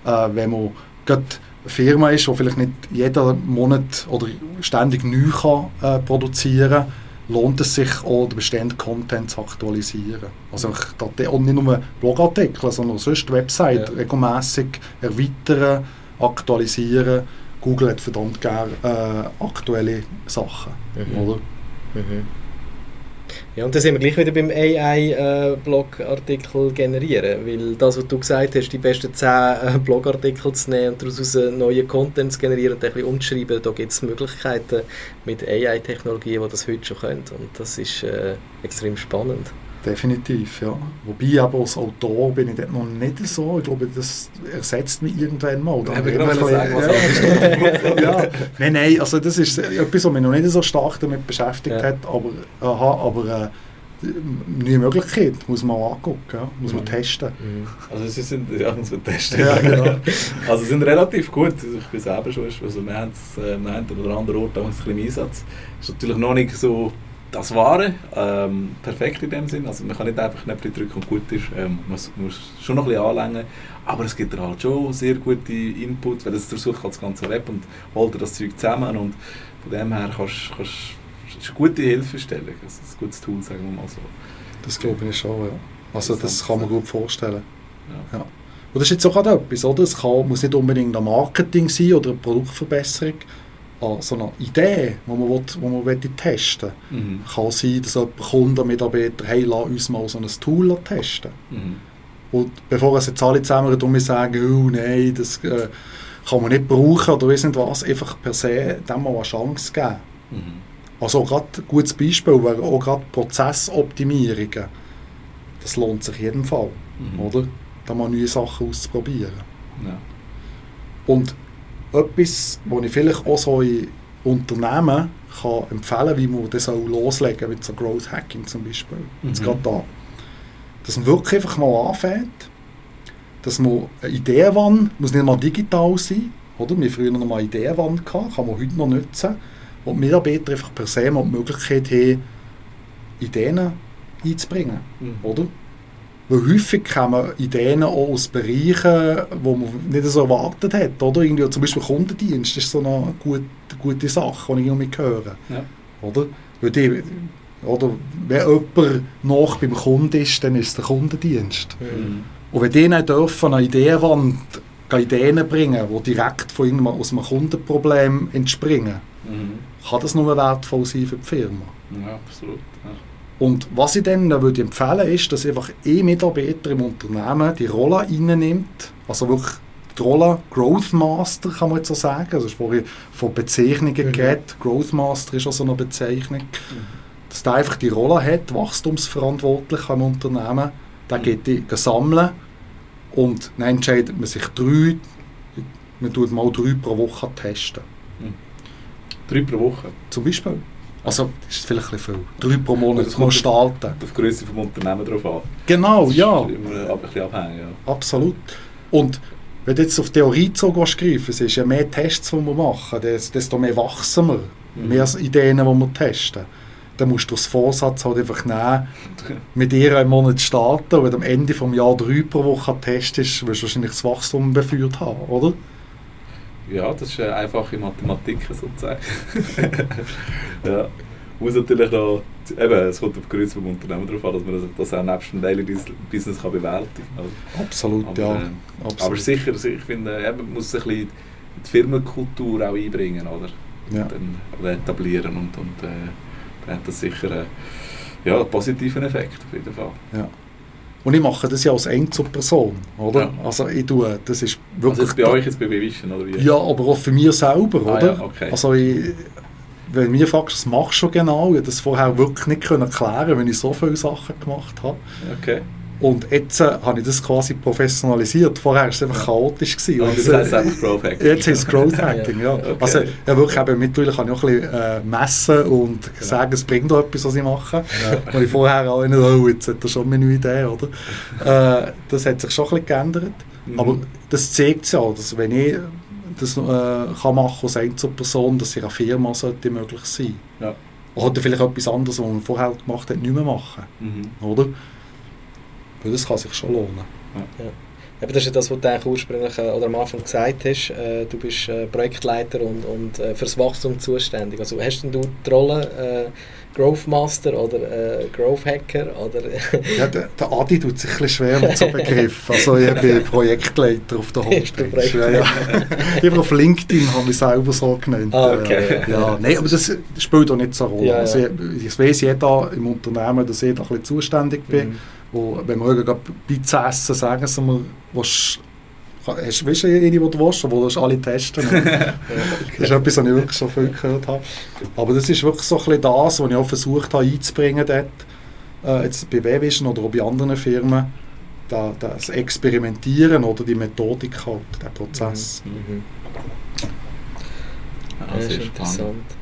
Äh, wenn man gerade eine Firma ist, die vielleicht nicht jeden Monat oder ständig neu kann, äh, produzieren kann, lohnt es sich auch, den bestehenden Content zu aktualisieren. Also auch nicht nur Blogartikel, sondern auch sonst die Website ja. regelmäßig erweitern, aktualisieren Google hat verdammt gerne äh, aktuelle Sachen, mhm. oder? Mhm. Ja, und da sind wir gleich wieder beim AI-Blogartikel äh, generieren, weil das, was du gesagt hast, die besten 10 äh, Blogartikel zu nehmen und daraus neue Content zu generieren und ein bisschen umzuschreiben, da gibt es Möglichkeiten mit AI-Technologien, die das heute schon können und das ist äh, extrem spannend. Definitiv, ja. Wobei aber als Autor bin ich dort noch nicht so. Ich glaube, das ersetzt mich irgendwann mal. Ja, ich gerade sagen, was ja. ja. Nein, nein, also das ist etwas, was mich noch nicht so stark damit beschäftigt ja. hat. Aber, aha, aber äh, neue Möglichkeit muss man angucken, ja. muss man mhm. testen. Mhm. Also sie sind, ja, muss man testen. Ja, genau. also sie sind relativ gut. Also ich bin selber schon, also wir haben es äh, an einem oder anderen Ort ein bisschen im Einsatz. Ist natürlich noch nicht so das Wahre, ähm, perfekt in dem Sinn. Also man kann nicht einfach Knöpfe drücken und gut ist. Ähm, man muss schon noch ein bisschen anlängen. Aber es gibt halt schon sehr gute Inputs, weil es halt das ganze Web und holt das Zeug zusammen. Und von dem her kannst, du ist eine gute Hilfestellung. Also ein gutes Tool, sagen wir mal so. Das glaube ich schon, ja. Also das, das kann man gut vorstellen. Ja. ja. Und das ist jetzt auch etwas, oder? Es kann, muss nicht unbedingt ein Marketing sein oder eine Produktverbesserung an so einer Idee, die man, will, wo man testen will. Mhm. Kann sein, dass jemand Kunden, Mitarbeiter, hey, lass uns mal so ein Tool testen. Mhm. Und bevor es jetzt alle zusammen mich sagen, oh nein, das äh, kann man nicht brauchen oder weiss nicht was, einfach per se dem mal eine Chance geben. Mhm. Also gerade ein gutes Beispiel wäre auch gerade Prozessoptimierungen. Das lohnt sich jeden Fall, mhm. oder? Da mal neue Sachen auszuprobieren. Ja. Und etwas, was ich vielleicht auch so in Unternehmen kann empfehlen kann, wie man das auch loslegen kann, mit so Growth Hacking zum Beispiel. Mhm. Jetzt gerade da. Dass man wirklich einfach mal anfängt, dass man eine Ideenwand, muss nicht mal digital sein, oder? Wir früher noch mal eine Ideenwand gehabt, kann man heute noch nutzen, wo die Mitarbeiter einfach per se mal die Möglichkeit haben, Ideen einzubringen, mhm. oder? Weil häufig kommen Ideen auch aus Bereichen, die man nicht so erwartet hat. Oder? Irgendwie, zum Beispiel Kundendienst ist so eine gute, gute Sache, die ich irgendwie höre. Ja. Oder? Weil die, oder wenn jemand nach beim Kunden ist, dann ist es der Kundendienst. Mhm. Und wenn die nicht dürfen, eine Ideenwand Ideen bringen, die direkt von irgendwann aus einem Kundenproblem entspringen, mhm. kann das nur wertvoll sein für die Firma. Ja, absolut. Und was ich dann würde empfehlen ist, dass einfach ein Mitarbeiter im Unternehmen die Rolle einnimmt, also wirklich die Rolle Growth Master, kann man jetzt so sagen. Also, vorhin von Bezeichnungen mhm. geredet. Growth Master ist auch so eine Bezeichnung. Mhm. Dass der einfach die Rolle hat, wachstumsverantwortlich im Unternehmen. Der mhm. geht die sammeln und dann entscheidet man sich drei, man tut mal drei pro Woche testen. Mhm. Drei pro Woche? Zum Beispiel. Also, das ist vielleicht ein bisschen viel. Drei pro Monat das muss starten. Auf die Größe des Unternehmens drauf an. Genau, ja. Das ist immer ein bisschen abhängig, ja. Absolut. Und wenn du jetzt auf Theorie zu gehst, es ist ja mehr Tests, die wir machen, desto mehr wachsen wir. Mhm. Mehr Ideen, die wir testen. Dann musst du das Vorsatz halt einfach nehmen, mit ihr einen Monat starten und wenn du am Ende des Jahres drei pro Woche testest, wirst du wahrscheinlich das Wachstum beführt haben, oder? Ja, das ist eine einfache Mathematik sozusagen. ja. Muss natürlich noch, eben, es kommt auf die Größe des Unternehmens darauf an, dass man das, auch nebst dem Daily Business kann bewältigen kann. Absolut, aber, ja. Äh, Absolut. Aber sicher, ich finde, man muss ein bisschen die Firmenkultur auch einbringen, oder? Ja. Dann, oder etablieren und, und äh, dann hat das sicher äh, ja, einen positiven Effekt auf jeden Fall. Ja. Und ich mache das ja als Einzelperson, oder? Ja. Also ich tue, das ist wirklich... Also bei euch jetzt bei Vision, oder wie? Ja, aber auch für mich selber, ah, oder? Ja, okay. Also ich, wenn du mich fragst, was machst du schon genau, ich das vorher wirklich nicht erklären können, wenn ich so viele Sachen gemacht habe. Okay. Und jetzt äh, habe ich das quasi professionalisiert. Vorher war es einfach chaotisch. Gewesen. Und jetzt heißt es Growth Hacking. Jetzt ist es Growth Hacking, ja. Okay. Also ja, wirklich eben, mittlerweile kann ich auch ein bisschen äh, messen und genau. sagen, es bringt auch etwas, was ich mache. Ja. Und ich vorher auch nicht, oh, jetzt hat er schon eine Idee, oder? äh, das hat sich schon ein bisschen geändert. Mhm. Aber das zeigt es ja, dass wenn ich das äh, kann machen als Einzelperson, dass in einer Firma sollte möglich sein. Ja. Oder vielleicht etwas anderes, was man vorher gemacht hat, nicht mehr machen. Mhm. Oder? Weil das kann sich schon lohnen. Ja. Eben, das ist ja das, was du eigentlich ursprünglich äh, oder am Anfang gesagt hast. Äh, du bist äh, Projektleiter und, und fürs Wachstum zuständig. Also hast denn du die Rolle äh, Growth Master oder äh, Growth Hacker? Oder ja, der, der Adi tut sich ein bisschen schwer mit so Begriff. Also ich bin Projektleiter auf der Homepage. Ja, ja. ich auf LinkedIn habe ich selber so genannt. Ah, okay. Ja, nein, aber das spielt auch nicht so eine Rolle. Ja, also, ich, ich weiß jeder im Unternehmen, dass ich da ein bisschen zuständig bin. Mhm. Wo, wenn wir gerade Pizza essen, sagen sie mir, was Hast, weißt du, eine, die du willst, wo du alle testen okay. Das ist etwas, was ich wirklich schon viel gehört habe. Aber das ist wirklich so ein bisschen das, was ich auch versucht habe einzubringen dort, äh, jetzt bei Webvision oder auch bei anderen Firmen, da, das Experimentieren oder die Methodik halt, der Prozess. Mhm. Mhm. Ja, das ist interessant.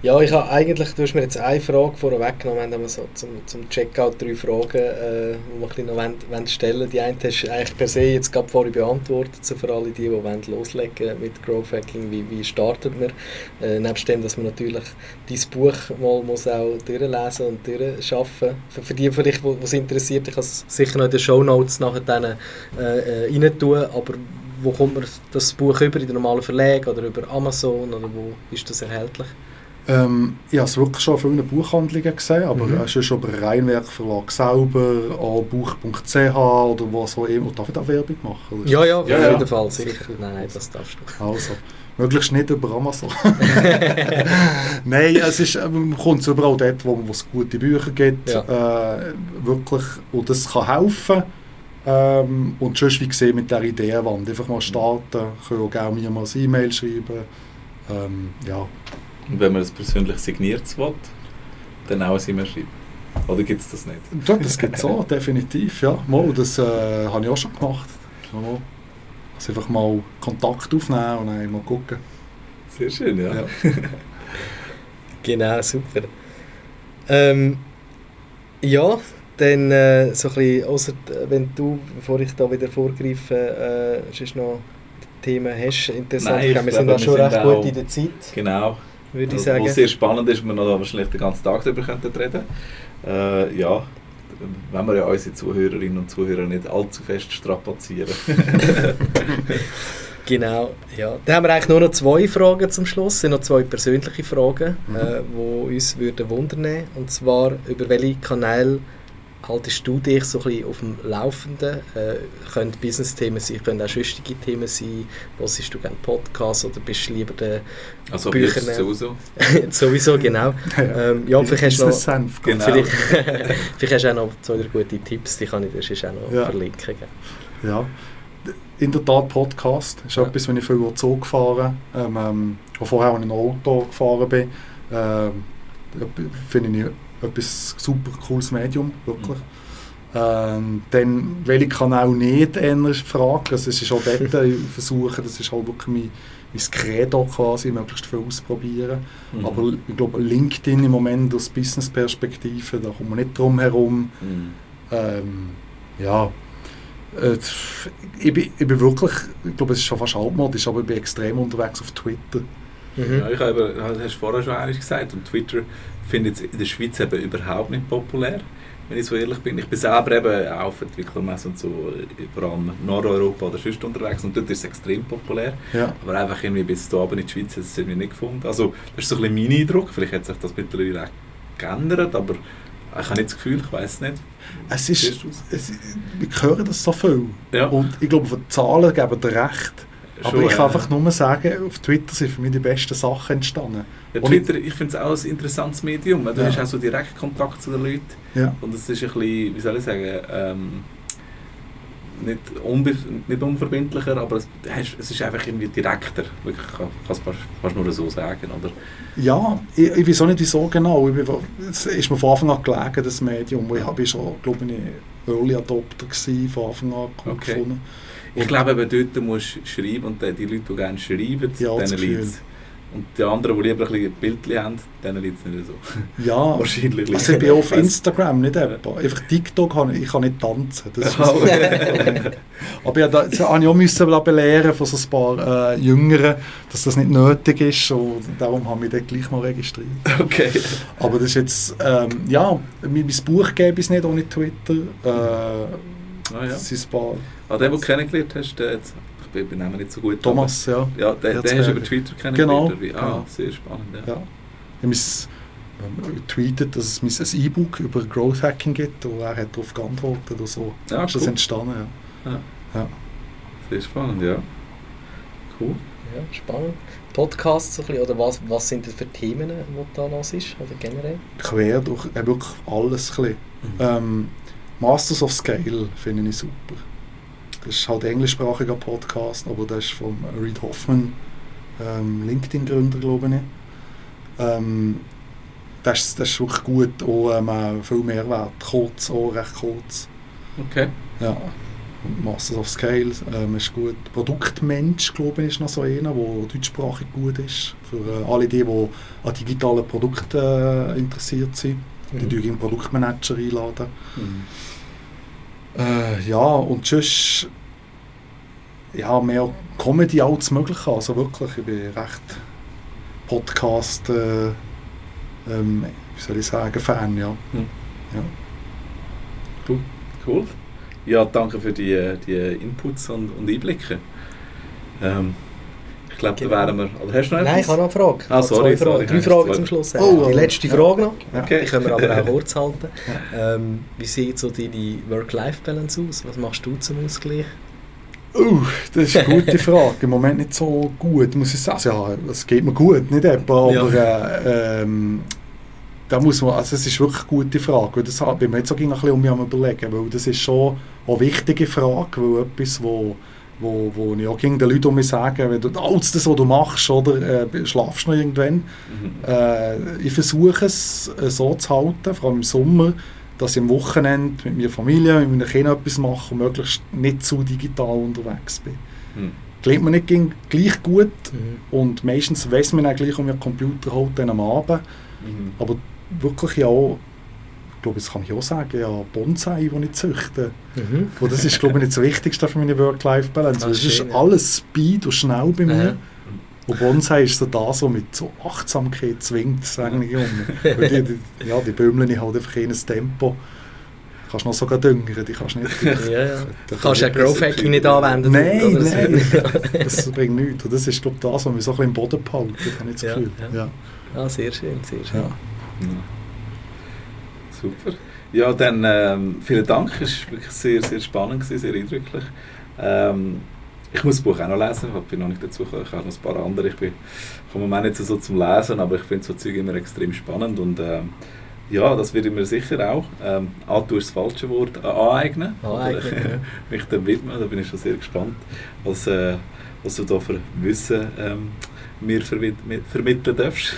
Ja, ich habe eigentlich, du hast mir jetzt eine Frage vorher weggenommen, wenn wir so zum, zum Checkout drei Fragen, äh, die wir noch wollen, wollen stellen Die eine hast du eigentlich per se jetzt gerade vorher beantwortet, so für alle die, die loslegen mit Growth Hacking, wie, wie startet man? Äh, nebst dem, dass man natürlich dein Buch mal muss auch durchlesen und durchschaffen für, für die vielleicht, die es interessiert, ich kann es sicher noch in den Show Notes nachher dann, äh, äh, rein tun, aber wo kommt man das Buch über, in den normalen Verlag oder über Amazon oder wo ist das erhältlich? Ähm, ich habe es wirklich schon in vielen Buchhandlungen gesehen, aber mhm. es ist schon bei Rheinwerk Verlag selber, auch Buch.ch oder was auch immer. Darf ich da Werbung machen? Ja, ja, auf ja, jeden Fall, sicher. sicher. Nein, das darfst du. Also, möglichst nicht über Amazon. Nein, es ist, man kommt überall dort, wo es gute Bücher gibt, ja. äh, wirklich, und das kann helfen. Ähm, und sonst, wie gesehen, mit der Ideenwand, einfach mal starten, können auch gerne mir mal ein E-Mail schreiben. Ähm, ja. Und wenn man es persönlich signiert will, dann auch ein E-Mail schreiben. Oder gibt es das nicht? Ja, das gibt es auch, definitiv. Ja. Mal, das äh, habe ich auch schon gemacht. Also einfach mal Kontakt aufnehmen und dann mal gucken. Sehr schön, ja. ja. genau, super. Ähm, ja, dann äh, so ein bisschen, ausser, wenn du, bevor ich da wieder vorgreife, äh, noch Themen hast, interessant. Nein, wir sind da schon recht gut in der Zeit. Genau, würde ich sagen. Was sehr spannend ist, wir noch wahrscheinlich den ganzen Tag darüber könnten reden äh, Ja, wenn wir ja unsere Zuhörerinnen und Zuhörer nicht allzu fest strapazieren. genau, ja. Dann haben wir eigentlich nur noch zwei Fragen zum Schluss, das sind noch zwei persönliche Fragen, mhm. äh, die uns würden wundern Und zwar, über welche Kanäle haltest du dich so ein bisschen auf dem Laufenden? Äh, können Business-Themen sein, können auch schüchtige Themen sein. Hörst du gerne Podcasts oder bist du lieber der also Bücher sowieso? sowieso, genau. ja, ähm, ja vielleicht, hast noch, genau. vielleicht, vielleicht hast du auch noch zwei gute Tipps, die kann ich dir auch noch ja. verlinken. Ja, in der Tat Podcast. Ist ja. etwas, wenn ich viel Zoo gefahren ähm, ähm, vorher auch in einem Auto gefahren bin. Ähm, finde ich etwas super cooles Medium, wirklich. Mhm. Ähm, dann, welche Kanal nicht, eher die Frage. Also, es ist auch dort, ich versuche, das ist halt wirklich mein, mein Credo quasi, möglichst viel ausprobieren. Mhm. Aber ich glaube, LinkedIn im Moment aus Business-Perspektive, da kommt man nicht drum herum. Mhm. Ähm, ja, äh, ich, bin, ich bin wirklich, ich glaube, es ist schon fast altmodisch, aber ich bin extrem unterwegs auf Twitter. Mhm. Ja, ich habe, hast du vorher schon eigentlich gesagt, und Twitter finde ich in der Schweiz eben überhaupt nicht populär, wenn ich so ehrlich bin. Ich bin selber eben auch auf Entwicklermessen und so, vor allem Nordeuropa oder sonst unterwegs und dort ist es extrem populär. Ja. Aber einfach irgendwie bis da in die Schweiz hat es irgendwie nicht gefunden. Also das ist so ein bisschen mein Eindruck, vielleicht hat sich das mittlerweile auch geändert, aber ich habe nicht das Gefühl, ich weiß es nicht. Es ist, es, wir hören das so viel. Ja. Und ich glaube, die Zahlen geben dir recht. Aber ich kann einfach nur sagen, auf Twitter sind für mich die besten Sachen entstanden. Ja, Twitter, ich finde es auch ein interessantes Medium. Du ja. hast auch so direkt Kontakt zu den Leuten. Ja. Und es ist ein bisschen, wie soll ich sagen, ähm, nicht, unbe nicht unverbindlicher, aber es, es, ist einfach irgendwie direkter. Wirklich, ich kann es fast nur so sagen. Oder? Ja, ich, ich weiß auch nicht wieso genau. Ich es ist mir von Anfang an gelegen, das Medium. Ich habe schon, glaube ich, Early Adopter gewesen, von Anfang an okay. gefunden. Ich glaube, eben dort musst du schreiben und die Leute, die gerne schreiben, ja, denen liegt und die anderen, die lieber ein bisschen Bildchen haben, denen liegt es nicht so. Ja, wahrscheinlich. Also ich bin auf Instagram nicht etwa. Einfach TikTok kann ich, ich kann nicht tanzen. Das ist Aber ja, da, das habe ich auch müssen belehren von so ein paar äh, Jüngeren, dass das nicht nötig ist. Und darum habe ich mich gleich mal registriert. Okay. Aber das ist jetzt, ähm, ja, mein, mein Buch gäbe es nicht ohne Twitter. Äh, Ah, ja. Das ist ein paar Ah, den, den du kennengelernt hast, der jetzt, ich bin Namen nicht so gut. Thomas, ja. aber- Ja, den, den hast du über Twitter kennengelernt. Genau? Ah, genau. sehr spannend. Ja. ja. Ich habe mis- ähm, getweetet, dass es mis- ein E-Book über Growth Hacking gibt und er hat darauf geantwortet oder so. Ja, ist das cool. entstanden, ja. Sehr spannend, ja. Cool. Ja, spannend. Podcasts so ein bisschen, oder was, was sind das für Themen, die da los ist, oder generell? Quer durch, äh, wirklich alles ein bisschen. Ähm, Masters of Scale finde ich super. Das ist halt ein englischsprachiger Podcast, aber das ist von Reid Hoffman, ähm, LinkedIn-Gründer, glaube ich. Ähm, das, ist- das ist wirklich gut, auch ähm, viel Mehrwert. Kurz, auch recht kurz. Okay. Ja. Und Masters of Scale ähm, ist gut. Produktmensch, glaube ich, ist noch so einer, der deutschsprachig gut ist. Für äh, alle die, die an digitalen Produkten äh, interessiert sind. Die Mhm. mhm. einen Produktmanager einladen. Mhm. Äh, ja, und sonst ja, mehr Comedy als möglich. Also wirklich, ich bin recht Podcast, äh, ähm, wie soll ich sagen, Fan, ja. Mhm. ja. Cool. Ja, danke für die, die Inputs und, und Einblicke. Ähm, ich glaube, Genau. da wären wir. Oder hast du noch Nein, ich etwas? habe noch eine Frage. Ah, sorry, zwei Fragen. sorry. Drei Fragen zum Schluss. Oh, die letzte ja. Frage noch. Ja. Okay. Die können wir aber auch kurz halten. Ähm, wie sieht so deine Work-Life-Balance aus? Was machst du zum Ausgleich? Uh, das ist eine gute Frage. Im Moment nicht so gut, muss ich sagen. Also, ja, es geht mir gut, nicht etwa, Ja. aber äh, ähm, da muss man, also es ist wirklich eine gute Frage. weil Das bin mir jetzt auch ein bisschen um mich am überlegen, weil das ist schon eine wichtige Frage, weil etwas, wo, wo, wo ich auch gegen den Leuten um mich sage, wenn du alles das, was du machst, oder äh, schlafst du noch irgendwann, Mhm. äh, ich versuche es äh, so zu halten, vor allem im Sommer, dass ich am Wochenende mit meiner Familie, mit meinen Kindern etwas mache und möglichst nicht zu digital unterwegs bin. Mhm. Gelingt mir nicht gleich gut Mhm. und meistens weiss man auch gleich um den Computer halt dann am Abend. Mhm. Aber wirklich ja auch, ich glaube, das kann ich auch sagen, ja, Bonsai, die ich züchte. Mhm. Und das ist, glaube ich, nicht das Wichtigste für meine Work-Life-Balance. Ah, Es ist schön, ja. alles Speed und schnell bei mir. Und Bonsai ist so das, was mit so Achtsamkeit zwingt, sagen die Jungen. Weil die, die, ja, die bümmeln halt einfach in ein Tempo. Du kannst noch sogar düngern, die kannst nicht... Ja, ja. Da Du kannst ja Growth Hacking nicht anwenden. Nein, oder nein, das bringt nichts. Und das ist, glaube ich, das, was mich so ein bisschen im Boden behalten, habe ich das Ja, Gefühl. ja. Ja. Ah, sehr schön, sehr schön. Ja. Super. Ja, dann ähm, vielen Dank. Es war wirklich sehr, sehr spannend, gewesen, sehr eindrücklich. Ähm, ich muss das Buch auch noch lesen, ich bin noch nicht dazu gekommen. Ich habe noch ein paar andere. Ich bin komme Moment nicht so zum Lesen, aber ich finde so Zeug immer extrem spannend. Und ähm, ja, das werde ich mir sicher auch, ähm, Antu ist das falsche Wort, äh, aneignen. Aneignen, Oder, ja. mich dem widmen. Da bin ich schon sehr gespannt, was, äh, was du da für Wissen ähm, mir vermitteln darfst.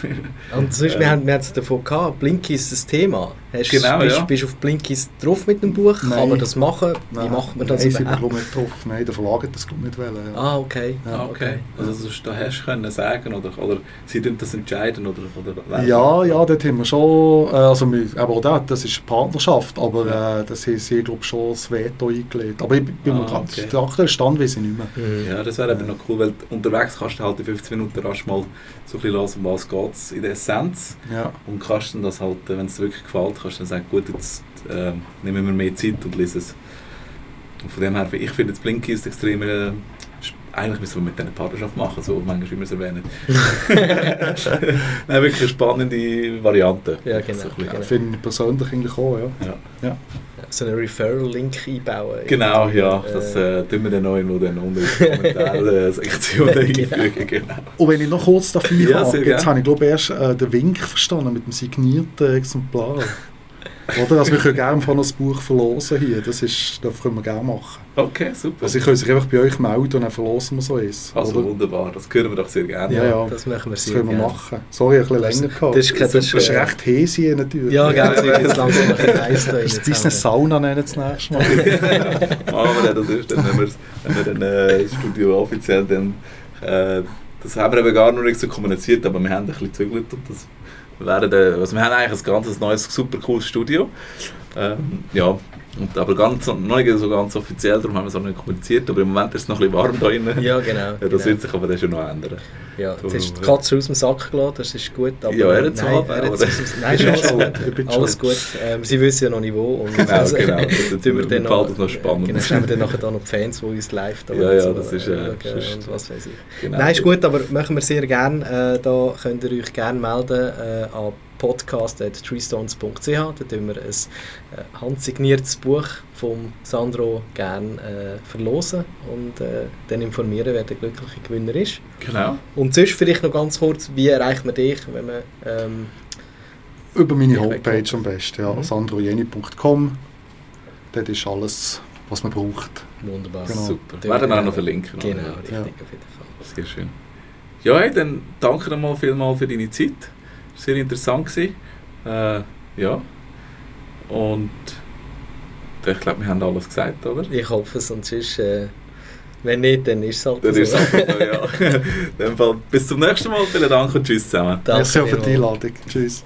Und sonst, wir haben, wir haben es davon gehabt, Blinkies ist das Thema. Hast, Genau, bist, ja. bist du auf Blinkies drauf mit dem Buch? Kann Nein. man das machen? Wie Nein, macht man das Nein, überhaupt? glaube nicht drauf. Nein, der Verlag hat das glaube ich nicht wollen. Ja. Ah, okay. Ah, okay. Also das da hast du können sagen oder, oder sie das entscheiden oder, oder Ja, ja, dort haben wir schon, äh, also wir, aber auch dort, das ist eine Partnerschaft, aber äh, das haben sie, glaube ich, schon das Veto eingelegt. Aber ich bin mir Ah, gerade, okay. der aktuelle Stand weiß ich nicht mehr. Mhm. Ja, das wäre eben noch cool, weil unterwegs kannst du halt in 15 Minuten rasch mal so ein bisschen hören, um was geht es in der Essenz. Ja, Und kannst dann das halt, äh, wenn es dir wirklich gefällt, kannst du dann sagen, gut, jetzt äh, nehmen wir mehr Zeit und lesen es. Und von dem her, ich finde jetzt Blinky ist extrem, äh, eigentlich müssen wir mit dieser Partnerschaft machen, so manchmal wie wir es erwähnen. Nein, wirklich eine spannende Variante. Ja, genau, So genau. finde ich persönlich eigentlich auch, ja. Ja. ja. So einen Referral-Link einbauen. Genau, ja, Äh, das äh, tun wir dann noch irgendwo dann unten in die Kommentarsektion Genau. einfügen. Genau. Und wenn ich noch kurz dafür Ja, habe, jetzt habe ich glaube ich, erst äh, den Wink verstanden mit dem signierten Exemplar. Oder? Also wir können gerne von das Buch verlosen hier, das, ist, das können wir gerne machen. Okay, super. Also ich kann sich einfach bei euch melden und dann verlosen wir so eins. Also oder? wunderbar, das hören wir doch sehr gerne. Ja, ja. Das machen wir Das sehr können wir gerne. machen. Sorry, ein bisschen länger gehabt. Das ist das ist, das ist, recht häsig natürlich. Ja, es wird jetzt langsam ein bisschen heiß da Das Business. Sauna nennen das nächste Mal. Machen wir das ist dann, wenn wir, wenn wir dann äh, das Studio offiziell dann, äh, das haben wir eben gar noch nicht so kommuniziert, aber wir haben ein bisschen gezögert und das werden, also wir haben eigentlich ein ganzes neues, super cooles Studio. Ähm, ja, und, aber ganz, noch nicht so ganz offiziell, darum haben wir es auch nicht kommuniziert, aber im Moment ist es noch ein bisschen warm da drin. Ja, genau. Das genau. wird sich aber dann schon noch ändern. Ja, jetzt ist die Katze aus dem Sack gelassen, das ist gut. Aber Ja, er hat's nein, halb, Nein, ist alles gut. Alles schon. gut. Ähm, sie wissen ja noch nicht wo. Und Genau, also, genau. Das wir dann behalten es noch spannend. Genau, haben wir dann nachher da noch die Fans, die uns live da Ja, ja, so, das ist, äh, sonst- und was weiß ich. Genau. Nein, ist gut, aber machen wir sehr gerne. Äh, da könnt ihr euch gerne melden äh, an podcast.treestones.ch. Da tun wir ein äh, handsigniertes Buch von Sandro gerne äh, verlosen und äh, dann informieren, wer der glückliche Gewinner ist. Genau. Und sonst vielleicht noch ganz kurz, wie erreicht man dich, wenn man... Ähm, Über meine Homepage am besten, ja, Mhm. sandrojeni.com. Dort ist alles, was man braucht. wunderbar. Genau. Super. Werden wir auch äh, noch verlinken. Genau, richtig, Ja. auf jeden Fall. Sehr schön. Ja, hey, dann danke nochmal vielmal für deine Zeit. Sehr interessant gewesen. Äh, ja. Und ich glaube, wir haben alles gesagt, oder? Ich hoffe es, und sonst, äh, wenn nicht, dann ist es halt Das so. ist es so, ja. In dem Fall, bis zum nächsten Mal. Vielen Dank und tschüss zusammen. Danke Merci für die. Einladung. Tschüss.